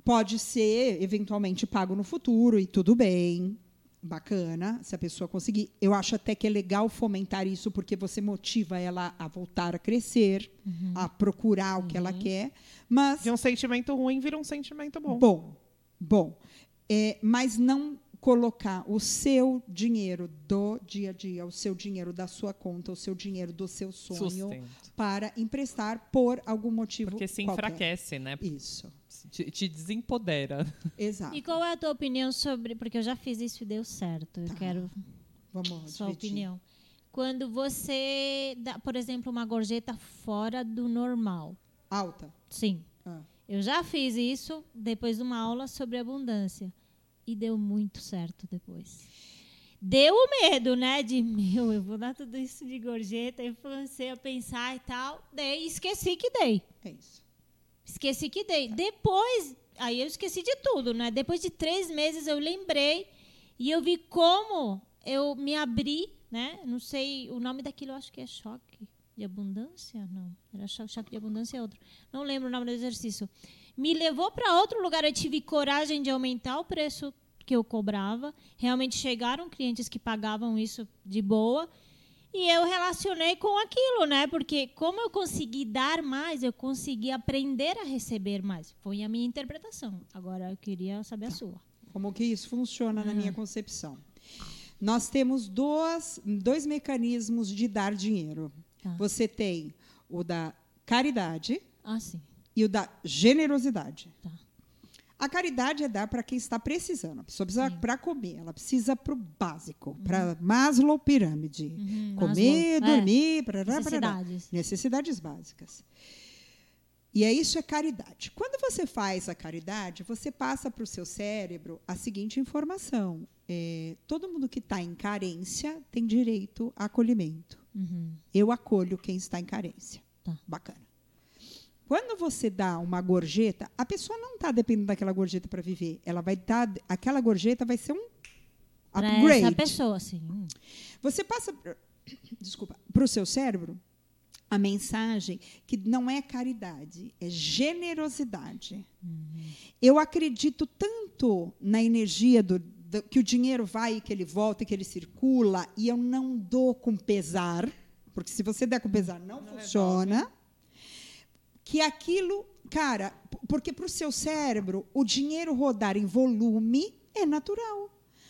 B: Pode ser eventualmente pago no futuro e tudo bem. Bacana, se a pessoa conseguir. Eu acho até que é legal fomentar isso porque você motiva ela a voltar a crescer, a procurar o que ela quer. Mas
E: De um sentimento ruim vira um sentimento bom.
B: Bom, bom. É, mas não colocar o seu dinheiro do dia a dia, o seu dinheiro da sua conta, o seu dinheiro do seu sonho
A: Sustento.
B: para emprestar por algum motivo
A: Porque se
B: qualquer.
A: enfraquece, né?
B: Isso,
A: Te, te desempodera.
B: exato.
C: E qual é a tua opinião sobre. Porque eu já fiz isso e deu certo. Eu
B: Tá.
C: quero
B: Vamos
C: sua
B: dividir.
C: opinião. Quando você dá, por exemplo, uma gorjeta fora do normal.
B: Alta.
C: Sim.
B: Ah.
C: Eu já fiz isso depois de uma aula sobre abundância. E deu muito certo depois. Deu o medo, né? De, meu, eu vou dar tudo isso de gorjeta. Eu comecei a pensar e tal. Dei, esqueci que dei.
B: É isso.
C: Esqueci que dei. Depois, aí eu esqueci de tudo, né? Depois de três meses eu lembrei e eu vi como eu me abri, né? Não sei, o nome daquilo acho que é choque de abundância? Não, era cho- choque de abundância é outro. Não lembro o nome do exercício. Me levou para outro lugar, eu tive coragem de aumentar o preço que eu cobrava. Realmente chegaram clientes que pagavam isso de boa. E eu relacionei com aquilo, né? Porque como eu consegui dar mais, eu consegui aprender a receber mais. Foi a minha interpretação. Agora eu queria saber a sua.
B: Como que isso funciona na
C: Ah.
B: minha concepção? Nós temos dois, dois mecanismos de dar dinheiro.
C: Tá.
B: Você tem o da caridade
C: Ah,
B: e o da generosidade.
C: Tá.
B: A caridade é dar para quem está precisando. A pessoa precisa para comer, ela precisa para o básico, para Maslow pirâmide.
C: Uhum,
B: comer,
C: Maslow. É,
B: dormir, parará.
C: necessidades.
B: necessidades básicas. E é isso é caridade. Quando você faz a caridade, você passa para o seu cérebro a seguinte informação: É, todo mundo que está em carência tem direito a acolhimento.
C: Uhum.
B: Eu acolho quem está em carência.
C: Tá.
B: Bacana. Quando você dá uma gorjeta, a pessoa não está dependendo daquela gorjeta para viver. Ela vai dar, aquela gorjeta vai ser um
C: Pra
B: upgrade.
C: essa pessoa, sim.
B: Você passa, desculpa, para o seu cérebro a mensagem que não é caridade, é generosidade. Eu acredito tanto na energia do, do- que o dinheiro vai e que ele volta e que ele circula e eu não dou com pesar, porque se você der com pesar não, funciona. Que aquilo, cara, porque para o seu cérebro o dinheiro rodar em volume é natural.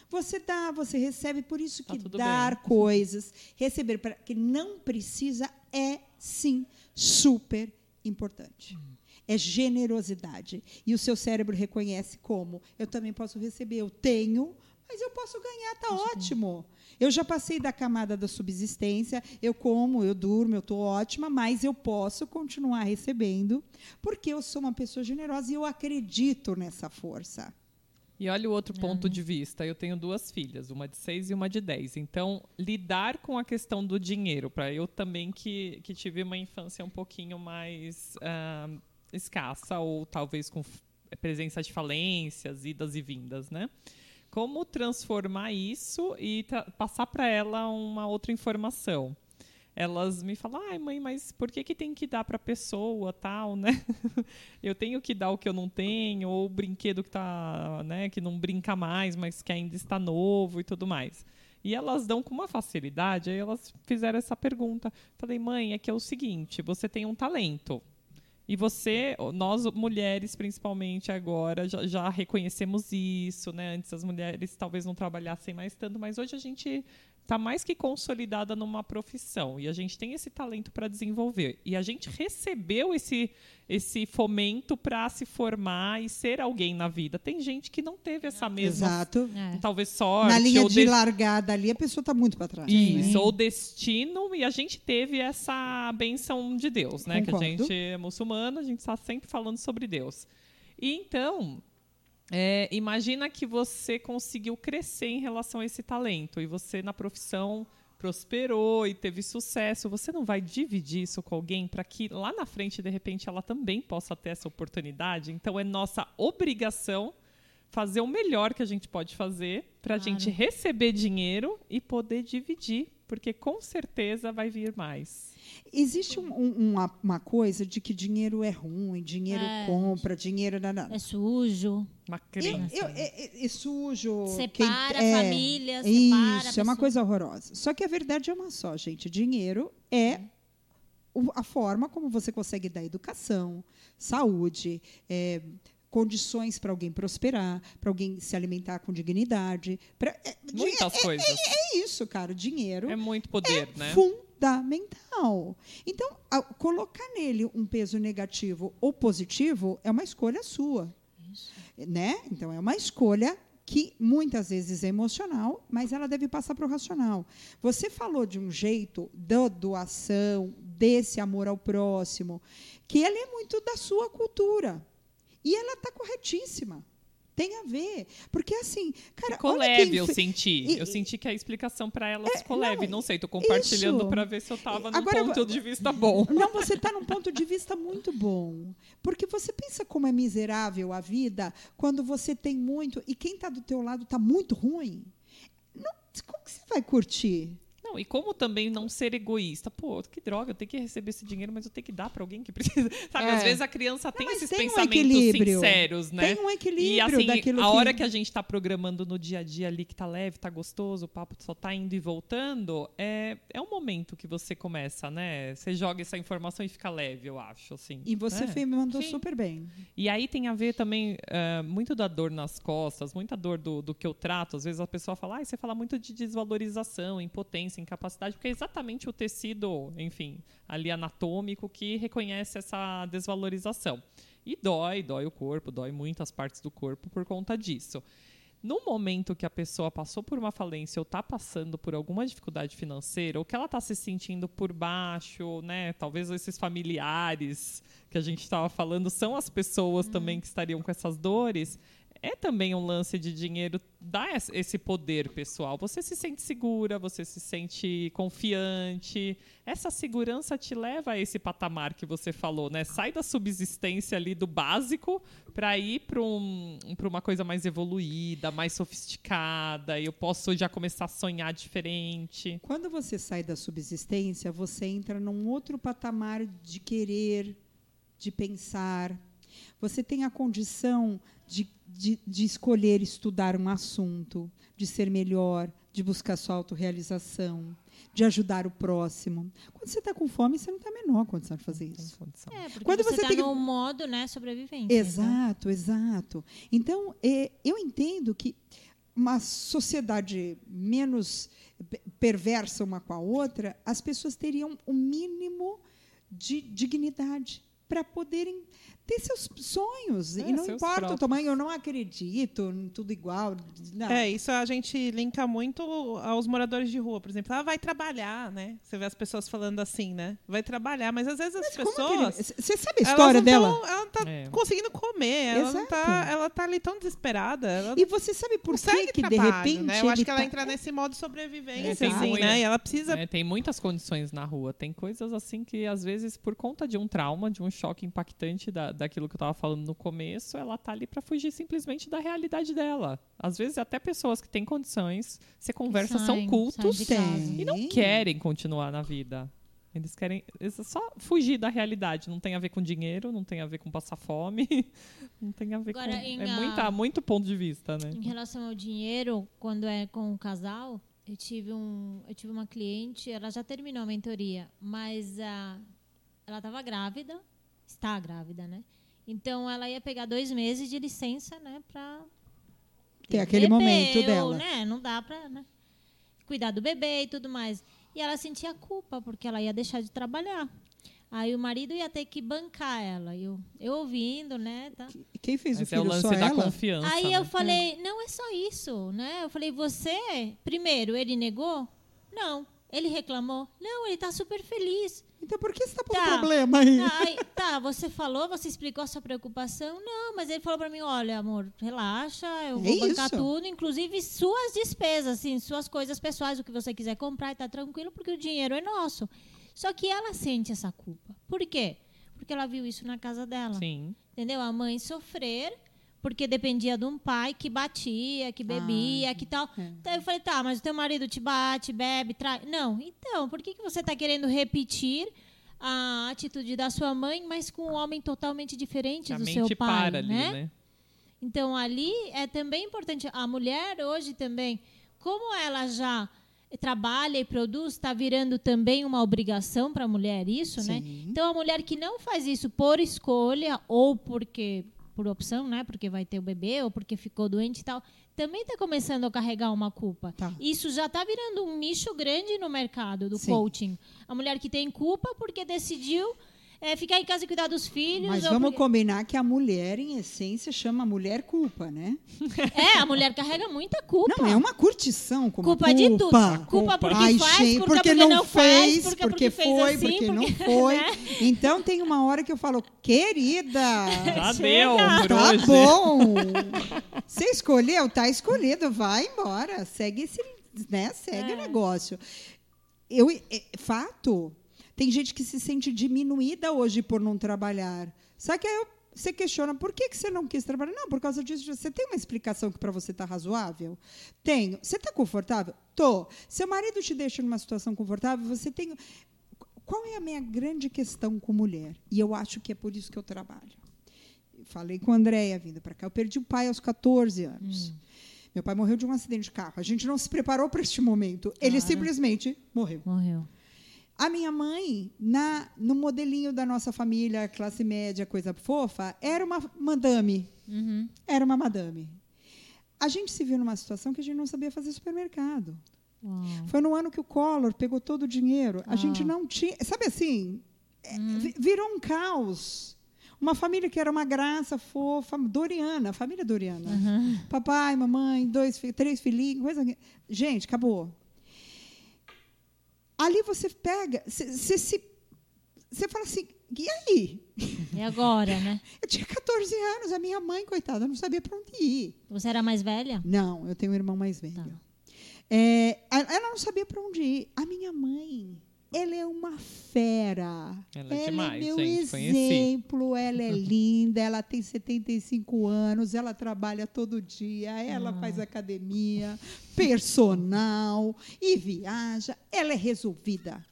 B: Você dá, você recebe, por isso
A: Tá
B: que
A: tudo
B: dar
A: bem.
B: coisas, receber para que não precisa é sim super importante. É generosidade. E o seu cérebro reconhece como eu também posso receber, eu tenho, mas eu posso ganhar, tá ótimo. Eu já passei da camada da subsistência, eu como, eu durmo, eu estou ótima, mas eu posso continuar recebendo, porque eu sou uma pessoa generosa e eu acredito nessa força.
A: E olha o outro ponto de vista. Eu tenho duas filhas, uma de seis e uma de dez. Então, lidar com a questão do dinheiro, para eu também que, que tive uma infância um pouquinho mais ah, escassa, ou talvez com presença de falências, idas e vindas, né? Como transformar isso e passar para ela uma outra informação? Elas me falam, ai mãe, mas por que, que tem que dar para a pessoa tal, né? eu tenho que dar o que eu não tenho, ou o brinquedo que tá, né, que não brinca mais, mas que ainda está novo e tudo mais. E elas dão com uma facilidade, aí elas fizeram essa pergunta. Falei, mãe, é que é o seguinte, você tem um talento. E você, nós mulheres principalmente agora, já, já, reconhecemos isso, né? Antes as mulheres talvez não trabalhassem mais tanto, mas hoje a gente está mais que consolidada numa profissão e a gente tem esse talento para desenvolver. E a gente recebeu esse, esse fomento para se formar e ser alguém na vida. Tem gente que não teve essa mesma.
B: Exato.
A: É. Talvez sorte.
B: Na linha de, de largada ali, a pessoa está muito para trás.
A: Isso, né? ou destino, e a gente teve essa benção de Deus, né? Concordo. Que a gente é muçulmano, a gente está sempre falando sobre Deus. E então, é, imagina que você conseguiu crescer em relação a esse talento e você na profissão prosperou e teve sucesso. Você não vai dividir isso com alguém para que lá na frente, de repente, ela também possa ter essa oportunidade? Então, é nossa obrigação fazer o melhor que a gente pode fazer para a claro. gente receber dinheiro e poder dividir, porque com certeza vai vir mais.
B: Existe um, um, uma, uma, coisa de que dinheiro é ruim, dinheiro é. compra, dinheiro. Não, não.
C: É sujo.
A: Uma crença.
B: Eu, eu, é, é, sujo.
C: Separa quem, a família, separa
B: Isso, a é uma coisa horrorosa. Só que a verdade é uma só, gente. Dinheiro é a forma como você consegue dar educação, saúde, é, condições para alguém prosperar, para alguém se alimentar com dignidade. Pra,
A: é, Muitas é, coisas.
B: É, isso, cara. Dinheiro.
A: É muito poder, né?
B: fundamental. Então, colocar nele um peso negativo ou positivo é uma escolha sua. Né? Então, é uma escolha que muitas vezes é emocional, mas ela deve passar para o racional. Você falou de um jeito da doação, desse amor ao próximo, que ele é muito da sua cultura. E ela está corretíssima. Tem a ver. Porque, assim, cara.
A: Ficou leve, eu senti. E, eu senti que a explicação para ela é, ficou não, leve. Não sei, estou compartilhando para ver se eu estava num ponto de vista bom.
B: Não, você está num ponto de vista muito bom. Porque você pensa como é miserável a vida quando você tem muito e quem está do teu lado está muito ruim. Não, como que você vai curtir?
A: Não, e como também não ser egoísta? Pô, que droga, eu tenho que receber esse dinheiro, mas eu tenho que dar para alguém que precisa. Sabe, é. às vezes a criança não, tem esses tem pensamentos um sinceros, né?
B: Tem um equilíbrio e
A: assim,
B: daquilo
A: a hora que a gente está programando no dia a dia ali que tá leve, tá gostoso, o papo só tá indo e voltando, é é um momento que você começa, né? Você joga essa informação e fica leve, eu acho, assim.
B: E você
A: né?
B: me mandou Sim. super bem.
A: E aí tem a ver também uh, muito da dor nas costas, muita dor do, do que eu trato. Às vezes a pessoa fala, ah, você fala muito de desvalorização, impotência, incapacidade, porque é exatamente o tecido, enfim, ali anatômico que reconhece essa desvalorização. E dói, dói o corpo, dói muitas partes do corpo por conta disso. No momento que a pessoa passou por uma falência ou está passando por alguma dificuldade financeira, ou que ela está se sentindo por baixo, né? Talvez esses familiares que a gente estava falando são as pessoas hum. também que estariam com essas dores é também um lance de dinheiro dá esse poder pessoal. Você se sente segura, você se sente confiante. Essa segurança te leva a esse patamar que você falou, né? Sai da subsistência ali do básico para ir para um, uma coisa mais evoluída, mais sofisticada. Eu posso já começar a sonhar diferente.
B: Quando você sai da subsistência, você entra num outro patamar de querer, de pensar. Você tem a condição de, de, de escolher estudar um assunto, de ser melhor, de buscar sua autorrealização, de ajudar o próximo. Quando você está com fome, você não está menor condição de fazer isso.
C: É, porque Quando você está tem... no modo né, sobrevivência. Né?
B: Exato, né? exato. Então, é, eu entendo que uma sociedade menos perversa uma com a outra, as pessoas teriam o um mínimo de dignidade para poderem ter seus sonhos. É, e não importa próprios. o tamanho, eu não acredito em tudo igual. Não.
E: É, isso a gente linka muito aos moradores de rua, por exemplo. Ah, vai trabalhar, né? Você vê as pessoas falando assim, né? Vai trabalhar, mas às vezes as mas pessoas.
B: Você sabe a história dela?
E: Tão, ela não tá é. conseguindo comer, ela não tá, ela tá ali tão desesperada.
B: e você sabe por que, que trabalho, de repente.
E: Né? Eu acho que ela tá... entra nesse modo sobrevivência, é, assim, né? E ela precisa.
A: É, tem muitas condições na rua. Tem coisas assim que, às vezes, por conta de um trauma, de um choque impactante da, daquilo que eu estava falando no começo, ela tá ali para fugir simplesmente da realidade dela. Às vezes até pessoas que têm condições, você conversa, são cultos e não querem continuar na vida. Eles querem só fugir da realidade. Não tem a ver com dinheiro, não tem a ver com passar fome, não tem a ver Agora, com. É muita, muito ponto de vista, né?
C: Em relação ao dinheiro, quando é com um casal, eu tive, um, eu tive uma cliente, ela já terminou a mentoria, mas uh, ela estava grávida está grávida, né? Então ela ia pegar dois meses de licença, né, para
B: Ter aquele momento
C: ou,
B: dela.
C: né? Não dá para né, cuidar do bebê e tudo mais. E ela sentia culpa porque ela ia deixar de trabalhar. Aí o marido ia ter que bancar ela. Eu, eu ouvindo, né? Tá?
B: Quem fez
A: Esse
B: o
A: é o
B: filho?
A: lance
B: Só
A: da
B: ela?
A: confiança.
C: Aí
A: né?
C: eu falei, não é só isso, né? Eu falei, você, primeiro, ele negou? Não. Ele reclamou? Não, ele tá super feliz.
B: Então por que você tá pondo
C: Tá.
B: problema aí?
C: Tá, aí, tá, você falou, você explicou a sua preocupação? Não, mas ele falou pra mim, olha, amor, relaxa, eu
B: É
C: vou bancar
B: isso.
C: tudo, inclusive suas despesas, assim, suas coisas pessoais, o que você quiser comprar, e tá tranquilo, porque o dinheiro é nosso. Só que ela sente essa culpa. Por quê? Porque ela viu isso na casa dela.
A: Sim.
C: Entendeu? A mãe sofrer porque dependia de um pai que batia, que bebia, que tal.
B: é.
C: Então eu falei, tá, mas o teu marido te bate, bebe, trai. Não, então, por que, que você está querendo repetir a atitude da sua mãe, mas com um homem totalmente diferente
A: A
C: do
A: mente
C: seu pai,
A: para ali,
C: né?
A: né?
C: Então ali é também importante. A mulher hoje também, como ela já trabalha e produz, está virando também uma obrigação para a mulher isso, né?
B: Sim.
C: Então a mulher que não faz isso por escolha ou porque por opção, né? Porque vai ter o bebê ou porque ficou doente e tal, também está começando a carregar uma culpa.
B: Tá.
C: Isso já está virando um nicho grande no mercado do
B: Sim.
C: coaching. A mulher que tem culpa porque decidiu é, ficar em casa e cuidar dos filhos.
B: Mas
C: ou
B: vamos
C: porque-
B: combinar que a mulher, em essência, chama a mulher culpa, né?
C: É, a mulher carrega muita culpa.
B: Não, é uma curtição como
C: Culpa de tudo. Culpa porque
B: Ai,
C: faz, culpa
B: porque,
C: porque
B: não,
C: não
B: fez,
C: porque-
B: porque,
C: porque
B: foi,
C: assim,
B: porque, não
C: porque-
B: foi.
C: né?
B: Então tem uma hora que eu falo, querida,
A: Já
C: Chega.
A: deu
B: tá bom. Você escolheu, tá escolhido, vai embora, segue esse, né? Segue
C: É.
B: o negócio. Eu, é, fato, tem gente que se sente diminuída hoje por não trabalhar. Só que aí eu- você questiona, por que, que você não quis trabalhar? Não, por causa disso. Você tem uma explicação que para você está razoável? Tenho. Você está confortável? Tô. Seu marido te deixa numa situação confortável, você tem... Qual é a minha grande questão com mulher? E eu acho que é por isso que eu trabalho. Falei com a Andréia vindo para cá. Eu perdi o pai aos 14 anos. Meu pai morreu de um acidente de carro. A gente não se preparou para este momento. Ele
C: Claro.
B: simplesmente morreu.
C: Morreu.
B: A minha mãe, na, no modelinho da nossa família, classe média, coisa fofa, era uma madame.
C: Uhum.
B: Era uma madame. A gente se viu numa situação que a gente não sabia fazer supermercado.
C: Uau.
B: Foi no ano que o Collor pegou todo o dinheiro. A
C: Ah.
B: gente não tinha. Sabe assim? vi- Virou um caos. Uma família que era uma graça fofa, Doriana, família Doriana.
C: Uhum.
B: Papai, mamãe, dois, três filhinhos, coisa. Gente, acabou. Ali você pega, você se. Você fala assim, e aí?
C: E agora, né?
B: Eu tinha 14 anos, a minha mãe, coitada, não sabia para onde ir.
C: Você era mais velha?
B: Não, eu tenho um irmão mais velho.
C: Tá.
B: É, ela não sabia para onde ir. A minha mãe, ela é uma fera.
A: Ela é demais,
B: meu
A: gente, conheci.
B: exemplo, ela é linda, ela tem 75 anos, ela trabalha todo dia, ela
C: Ah.
B: faz academia, personal e viaja. Ela é resolvida.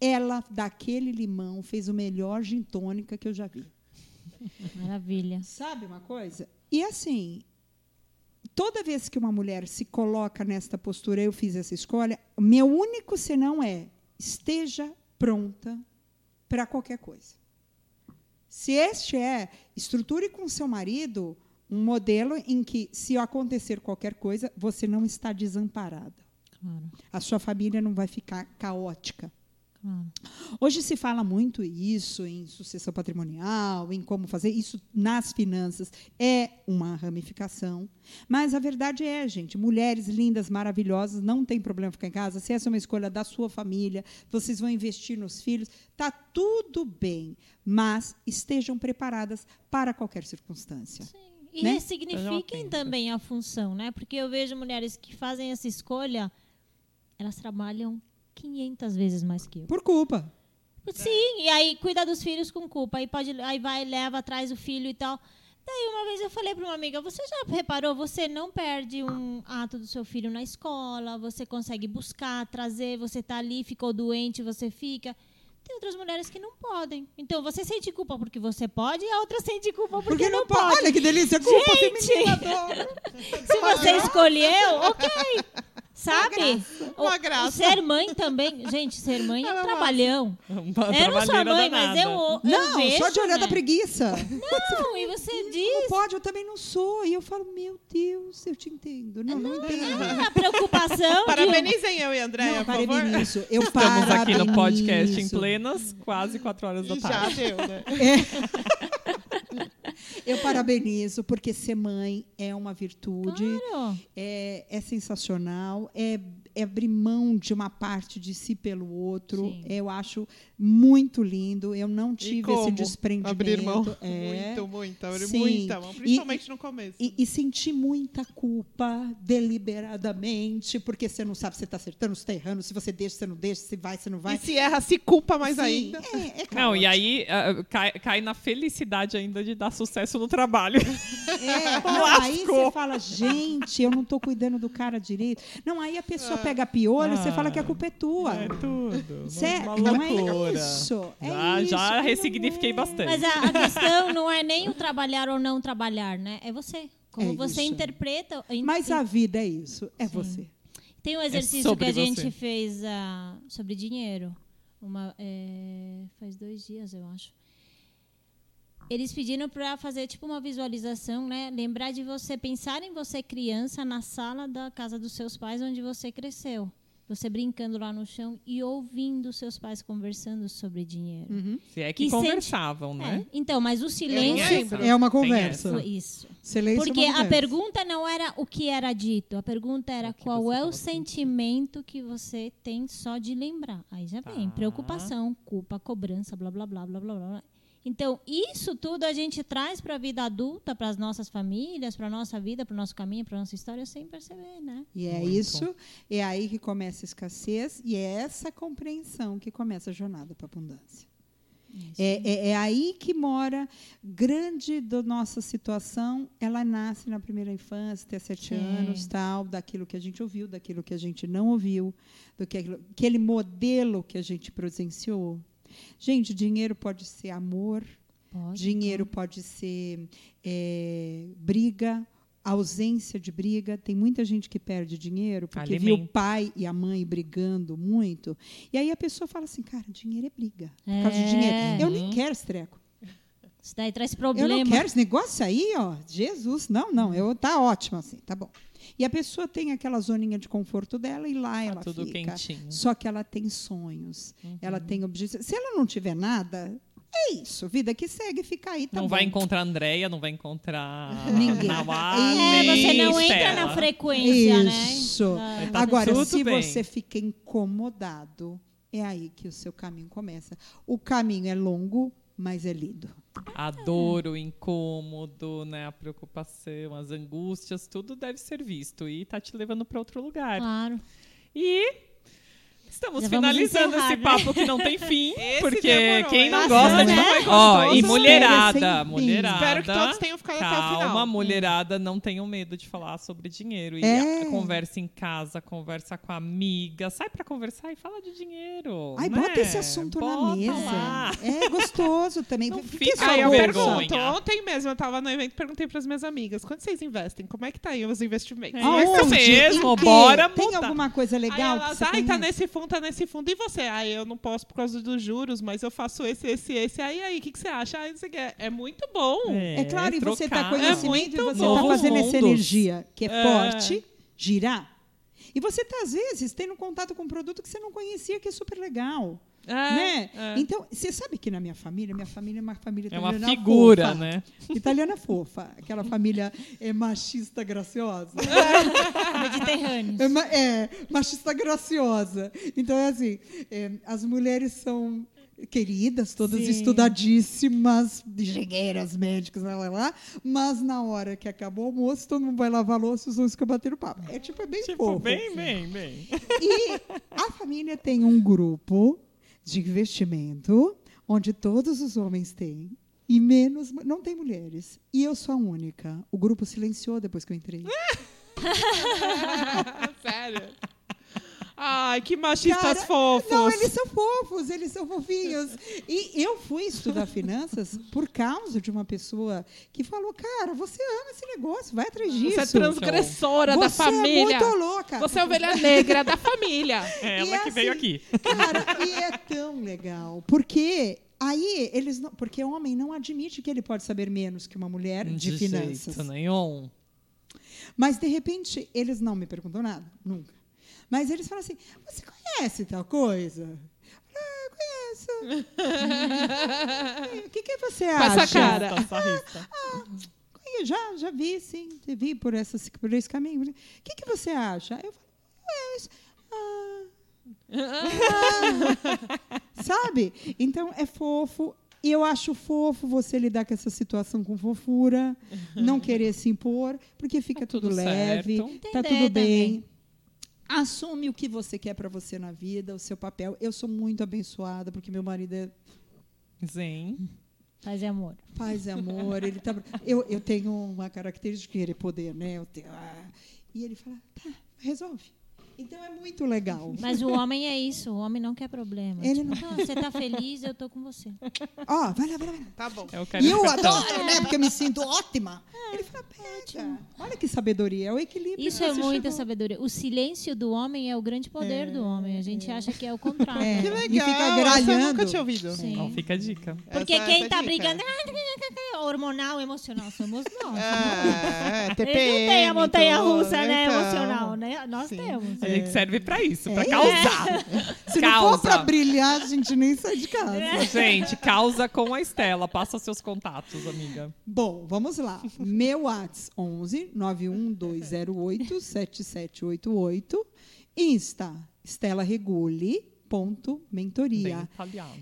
B: Ela, daquele limão, fez o melhor gin tônica que eu já vi.
C: Maravilha.
B: Sabe uma coisa? E assim, toda vez que uma mulher se coloca nesta postura, eu fiz essa escolha, meu único senão é esteja pronta para qualquer coisa. Se este é, estruture com seu marido um modelo em que, se acontecer qualquer coisa, você não está desamparada.
C: Claro,
B: A sua família não vai ficar caótica. Hoje se fala muito isso em sucessão patrimonial, em como fazer isso nas finanças. É uma ramificação. Mas a verdade é, gente, mulheres lindas, maravilhosas, não tem problema ficar em casa. Se essa é uma escolha da sua família, vocês vão investir nos filhos, tá tudo bem. Mas estejam preparadas para qualquer circunstância.
C: E
B: Né?
C: ressignifiquem também a função, né? Porque eu vejo mulheres que fazem essa escolha, elas trabalham 500 vezes mais que eu.
B: Por culpa.
C: Sim, e aí cuida dos filhos com culpa. Aí, pode, aí vai, leva atrás o filho e tal. Daí uma vez eu falei para uma amiga, você já reparou, você não perde um ato do seu filho na escola, você consegue buscar, trazer, você tá ali, ficou doente, você fica. Tem outras mulheres que não podem. Então você sente culpa porque você pode e a outra sente culpa porque,
B: Porque
C: não,
B: não pode.
C: pode.
B: Olha que delícia, culpa
C: Gente!
B: feminina.
C: Se você escolheu, ok. Sabe? O-
E: Uma
C: o
E: graça.
C: ser mãe também. Gente, ser mãe é um
E: é uma-
C: trabalhão.
A: Uma
C: Eu não sou
A: trabalheira
C: mãe, mas eu, eu
B: Não,
C: vejo,
B: só de olhar
C: né?
B: da preguiça.
C: Não, e você
B: Não
C: diz.
B: pode, eu também não sou. E eu falo, meu Deus, eu te entendo. Não, não entendo.
C: A preocupação de...
E: Parabenizem eu e a Andréia,
B: Não,
E: por favor.
B: parabenizo. Eu
A: Estamos aqui no podcast em plenas, quase quatro horas da
E: Já
A: tarde.
E: deu, né?
B: Eu parabenizo, porque ser mãe é uma virtude,
C: Claro.
B: é, é sensacional, é, é abrir mão de uma parte de si pelo outro.
C: Sim.
B: Eu acho muito lindo. Eu não
E: E
B: tive esse desprendimento.
E: Abrir mão.
B: É.
E: Muito, muito. Abrir
B: Sim.
E: muita mão.
B: E-
E: Principalmente no começo.
B: E, e senti muita culpa deliberadamente, porque você não sabe se está acertando, se está errando, se você deixa, se não deixa, se vai, se não vai.
E: E se erra, se culpa mais
B: Sim,
E: ainda.
B: É, é
A: Não, e aí ah, cai, cai na felicidade ainda de dar sucesso no trabalho.
B: É, não, aí você fala, gente, eu não tô cuidando do cara direito. Não, aí a pessoa pega piolho, você
A: Ah,
B: fala que a culpa é tua.
A: É tudo.
B: Cê-
A: uma
B: não é isso. É
A: já,
B: isso,
A: já
B: não
A: ressignifiquei
B: é.
A: bastante.
C: Mas a, a questão não é nem o trabalhar ou não trabalhar, né? É você. Como
B: É
C: você
B: isso.
C: interpreta. in-
B: Mas a vida é isso, é
C: Sim.
B: você.
C: Tem um exercício
A: sobre
C: que a gente
A: você.
C: fez ah, sobre dinheiro. Uma, é, faz dois dias, eu acho. Eles pediram para fazer tipo uma visualização, né? Lembrar de você pensar em você criança na sala da casa dos seus pais onde você cresceu. Você brincando lá no chão e ouvindo seus pais conversando sobre dinheiro.
B: Uhum.
A: Se é que, conversavam, né?
C: É, Então, mas o silêncio
E: lembro.
B: É uma conversa.
C: isso.
B: Silêncio é
C: Porque a
B: conversa.
C: pergunta não era o que era dito, a pergunta era qual é o sentimento que você tem só de lembrar. Aí já vem
A: Tá.
C: preocupação, culpa, cobrança, blá blá blá blá blá blá. Então, isso tudo a gente traz para a vida adulta, para as nossas famílias, para a nossa vida, para o nosso caminho, para a nossa história, sem perceber, né?
B: E é
A: Muito.
B: isso, é aí que começa a escassez e é essa compreensão que começa a jornada para a abundância. É, é- é aí que mora grande da nossa situação. Ela nasce na primeira infância, até sete
C: Sim.
B: anos, tal, daquilo que a gente ouviu, daquilo que a gente não ouviu, do que aquilo- aquele modelo que a gente presenciou. Gente, dinheiro pode ser amor,
C: Pode,
B: dinheiro pode ser é, briga, ausência de briga. Tem muita gente que perde dinheiro porque viu o
A: Alimento.
B: pai e a mãe brigando muito. E aí a pessoa fala assim, cara, dinheiro é briga. Por
C: É.
B: causa de dinheiro. Eu nem quero esse treco.
C: Isso daí traz
B: Eu
C: problema.
B: não quero esse negócio aí, ó. Jesus, não, não. Eu, tá ótimo assim, tá bom. E a pessoa tem aquela zoninha de conforto dela e lá
A: Tá
B: ela
A: tudo
B: fica.
A: quentinho.
B: Só que ela tem sonhos,
A: Uhum.
B: ela tem objetivos. Se ela não tiver nada, é isso. Vida que segue, fica aí, tá
A: não
B: bom.
A: vai encontrar a Andréia, não vai encontrar
B: Ninguém.
C: É, você não entra
A: Estela.
C: na frequência,
B: Isso.
C: né?
A: Tá
B: Agora, se
A: bem.
B: você fica incomodado, é aí que o seu caminho começa. O caminho é longo, mas é lindo.
A: A dor, o incômodo, né, a preocupação, as angústias, tudo deve ser visto e tá te levando para outro lugar.
C: Claro.
A: E estamos finalizando
C: encerrar,
A: esse
C: né?
A: papo que não tem fim,
E: Esse
A: porque
E: demorou,
A: quem não
E: hein?
A: gosta
C: Bastante,
A: de
C: né?
A: Ó, e
E: Gostoso.
A: mulherada, mulherada.
E: Espero que todos tenham ficado até o
A: Calma,
E: final.
A: mulherada, não tenham medo de falar sobre dinheiro. E
B: É.
A: a- conversa em casa, conversa com a amiga, sai pra conversar e fala de dinheiro.
B: Ai,
A: né?
B: bota esse assunto na
A: Bota
B: mesa.
A: lá.
B: É gostoso também.
A: Não fica
B: que só
E: eu pergunto. Ontem mesmo eu tava no evento e perguntei pras minhas amigas: quando vocês investem? Como é que tá aí os investimentos?
A: É
E: é que
B: Aonde?
A: mesmo, bora
B: Tem
A: mudar.
B: alguma coisa
E: Aí
B: legal que
E: elas,
B: você
E: ai, tá nesse fundo, tá nesse fundo. E você? Ai, eu não posso por causa dos juros, mas eu faço esse, esse, esse. Aí, aí, o que, que você acha? Ai, não sei o que. É muito bom.
B: É claro, e você está
A: trocar.
B: conhecimento
E: É muito
B: você está fazendo essa energia que é,
A: É.
B: forte girar. E você está, às vezes, tendo contato com um produto que você não conhecia, que é super legal.
E: É,
B: né?
E: é.
B: Então, você sabe que na minha família, minha família é uma família
A: É uma
B: italiana
A: figura,
B: fofa.
A: né?
B: Italiana fofa. Aquela família é machista graciosa.
C: Mediterrâneo.
B: É, é, machista graciosa. Então, é assim, é, as mulheres são queridas, todas
C: Sim.
B: estudadíssimas, engenheiras, médicas, lá, lá, lá, mas na hora que acabou o almoço, todo mundo vai lavar louça e os dois ficam batendo papo. É tipo, é bem
A: Tipo,
B: fofo.
A: bem, bem, bem.
B: E a família tem um grupo de investimento onde todos os homens têm e menos não tem mulheres. E eu sou a única. O grupo silenciou depois que eu entrei.
E: Sério? Ai, que machistas
B: Cara,
E: fofos.
B: Não, eles são fofos, eles são fofinhos. E eu fui estudar finanças por causa de uma pessoa que falou: cara, você ama esse negócio, vai atrás disso.
D: Você é transgressora da
B: Você
D: família.
B: é muito louca.
D: Você é ovelha negra da família.
A: É ela
B: E
A: que veio
B: assim,
A: aqui.
B: Cara, e é tão legal. Porque aí eles não. Porque o homem não admite que ele pode saber menos que uma mulher de, finanças.
A: jeito nenhum.
B: Mas, de repente, eles não me perguntam nada, nunca. Mas eles falam assim: você conhece tal coisa? Ah, conheço. O que, que você
D: Com
B: acha?
D: essa cara.
A: Essa rista.
B: Conhe- Já, já vi, sim. Vi por, essas, por esse caminho. O que, que você acha? Eu falo, é isso. Ah. Ah. Sabe? Então, é fofo. E eu acho fofo você lidar com essa situação com fofura, não querer se impor, porque fica
A: Tá
B: tudo,
A: tudo
B: leve,
A: certo.
B: tá
C: Entender
B: tudo bem.
C: também.
B: Assume o que você quer para você na vida, o seu papel. Eu sou muito abençoada porque meu marido é
A: Zen.
C: Paz e amor.
B: paz e amor. Ele tá, eu, eu tenho uma característica de querer poder, né? Eu tenho, ah, e ele fala, tá, resolve. Então é muito legal.
C: Mas o homem é isso, o homem não quer problema.
B: Ele
C: Tipo, "Ah, você tá feliz, eu tô com você.
B: Ó, vai lá, vai lá, vai lá.
E: Tá bom.
A: É
B: E eu adoro, né? Porque eu me sinto ótima. Ele fala, pega. Olha que sabedoria, é o equilíbrio.
C: Isso é muita
B: chegou.
C: sabedoria. O silêncio do homem é o grande poder do homem. A gente acha que é o contrário.
B: É.
E: Que
B: E
E: legal.
B: fica
E: essa eu
B: gralhando.
E: nunca tinha ouvido.
C: Sim.
A: Então fica a dica.
C: Porque
E: Essa-
C: quem
E: essa
C: tá
E: dica.
C: brigando hormonal, emocional, somos nós.
E: É, é, TPM.
C: Eles não têm a montanha russa,
E: tudo,
C: né?
E: então.
C: Emocional, né? Nós
E: Sim.
C: temos.
A: A gente serve pra isso, pra
B: É.
A: causar.
B: Se não
A: Causa.
B: for pra brilhar, a gente nem sai de casa.
A: Gente, causa com a Estela. Passa seus contatos, amiga.
B: Bom, vamos lá. Meu WhatsApp 11 91208 7788. Insta Stella Reguli ponto
A: Bem
B: mentoria.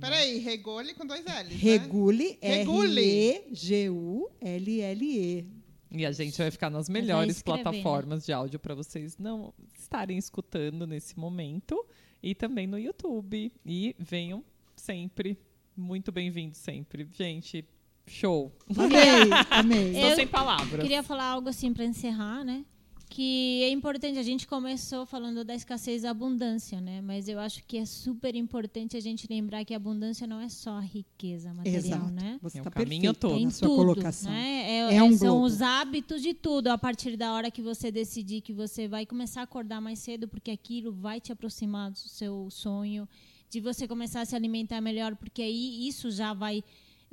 E: Peraí, regule com dois L's. Né?
B: Regule,
E: Regule.
B: R-E-G-U-L-L-E.
A: E a gente vai ficar nas
C: vai
A: melhores
C: né?
A: plataformas de áudio para vocês não estarem escutando nesse momento. E também no YouTube. E venham sempre. Muito bem-vindos sempre. Gente, show.
B: Amei, amei.
A: Estou
C: Eu
A: sem palavras.
C: Queria falar algo assim para encerrar, né? Que é importante, a gente começou falando da escassez e da abundância, né? Mas eu acho que é super importante a gente lembrar que a abundância não é só a riqueza material,
B: Exato.
C: né?
B: Você
A: É o
B: está
A: caminho todo.
C: Tem
B: na sua
C: tudo,
B: colocação.
C: né? É,
B: É
C: é-
B: um
C: são
B: globo.
C: os hábitos de tudo. A partir da hora que você decidir que você vai começar a acordar mais cedo, porque aquilo vai te aproximar do seu sonho, de você começar a se alimentar melhor, porque aí isso já vai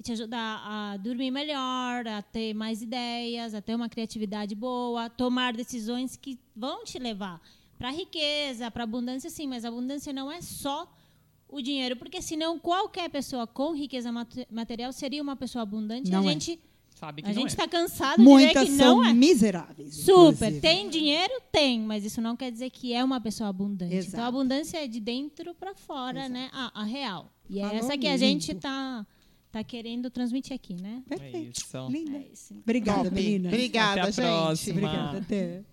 C: te ajudar a dormir melhor, a ter mais ideias, a ter uma criatividade boa, a tomar decisões que vão te levar para riqueza, para abundância, sim, mas a abundância não é só o dinheiro, porque senão qualquer pessoa com riqueza mate- material seria uma pessoa abundante.
B: Não
C: a
B: é.
C: gente
A: Sabe que
C: a
A: não
C: gente
A: é.
C: está cansado de ver
B: Muitas
C: que
B: são
C: não é.
B: miseráveis.
C: Super.
B: inclusive.
C: Tem dinheiro? Tem, mas isso não quer dizer que é uma pessoa abundante.
B: Exato.
C: Então a abundância é de dentro para fora, né? A, a real. E é
B: Falou
C: essa que a gente tá, tá querendo transmitir aqui, né?
B: Perfeito.
A: É isso.
B: Linda.
C: É isso.
B: Obrigada,
E: Top.
B: menina.
E: Obrigada,
A: Até a
E: gente.
A: próxima.
B: Obrigada, até.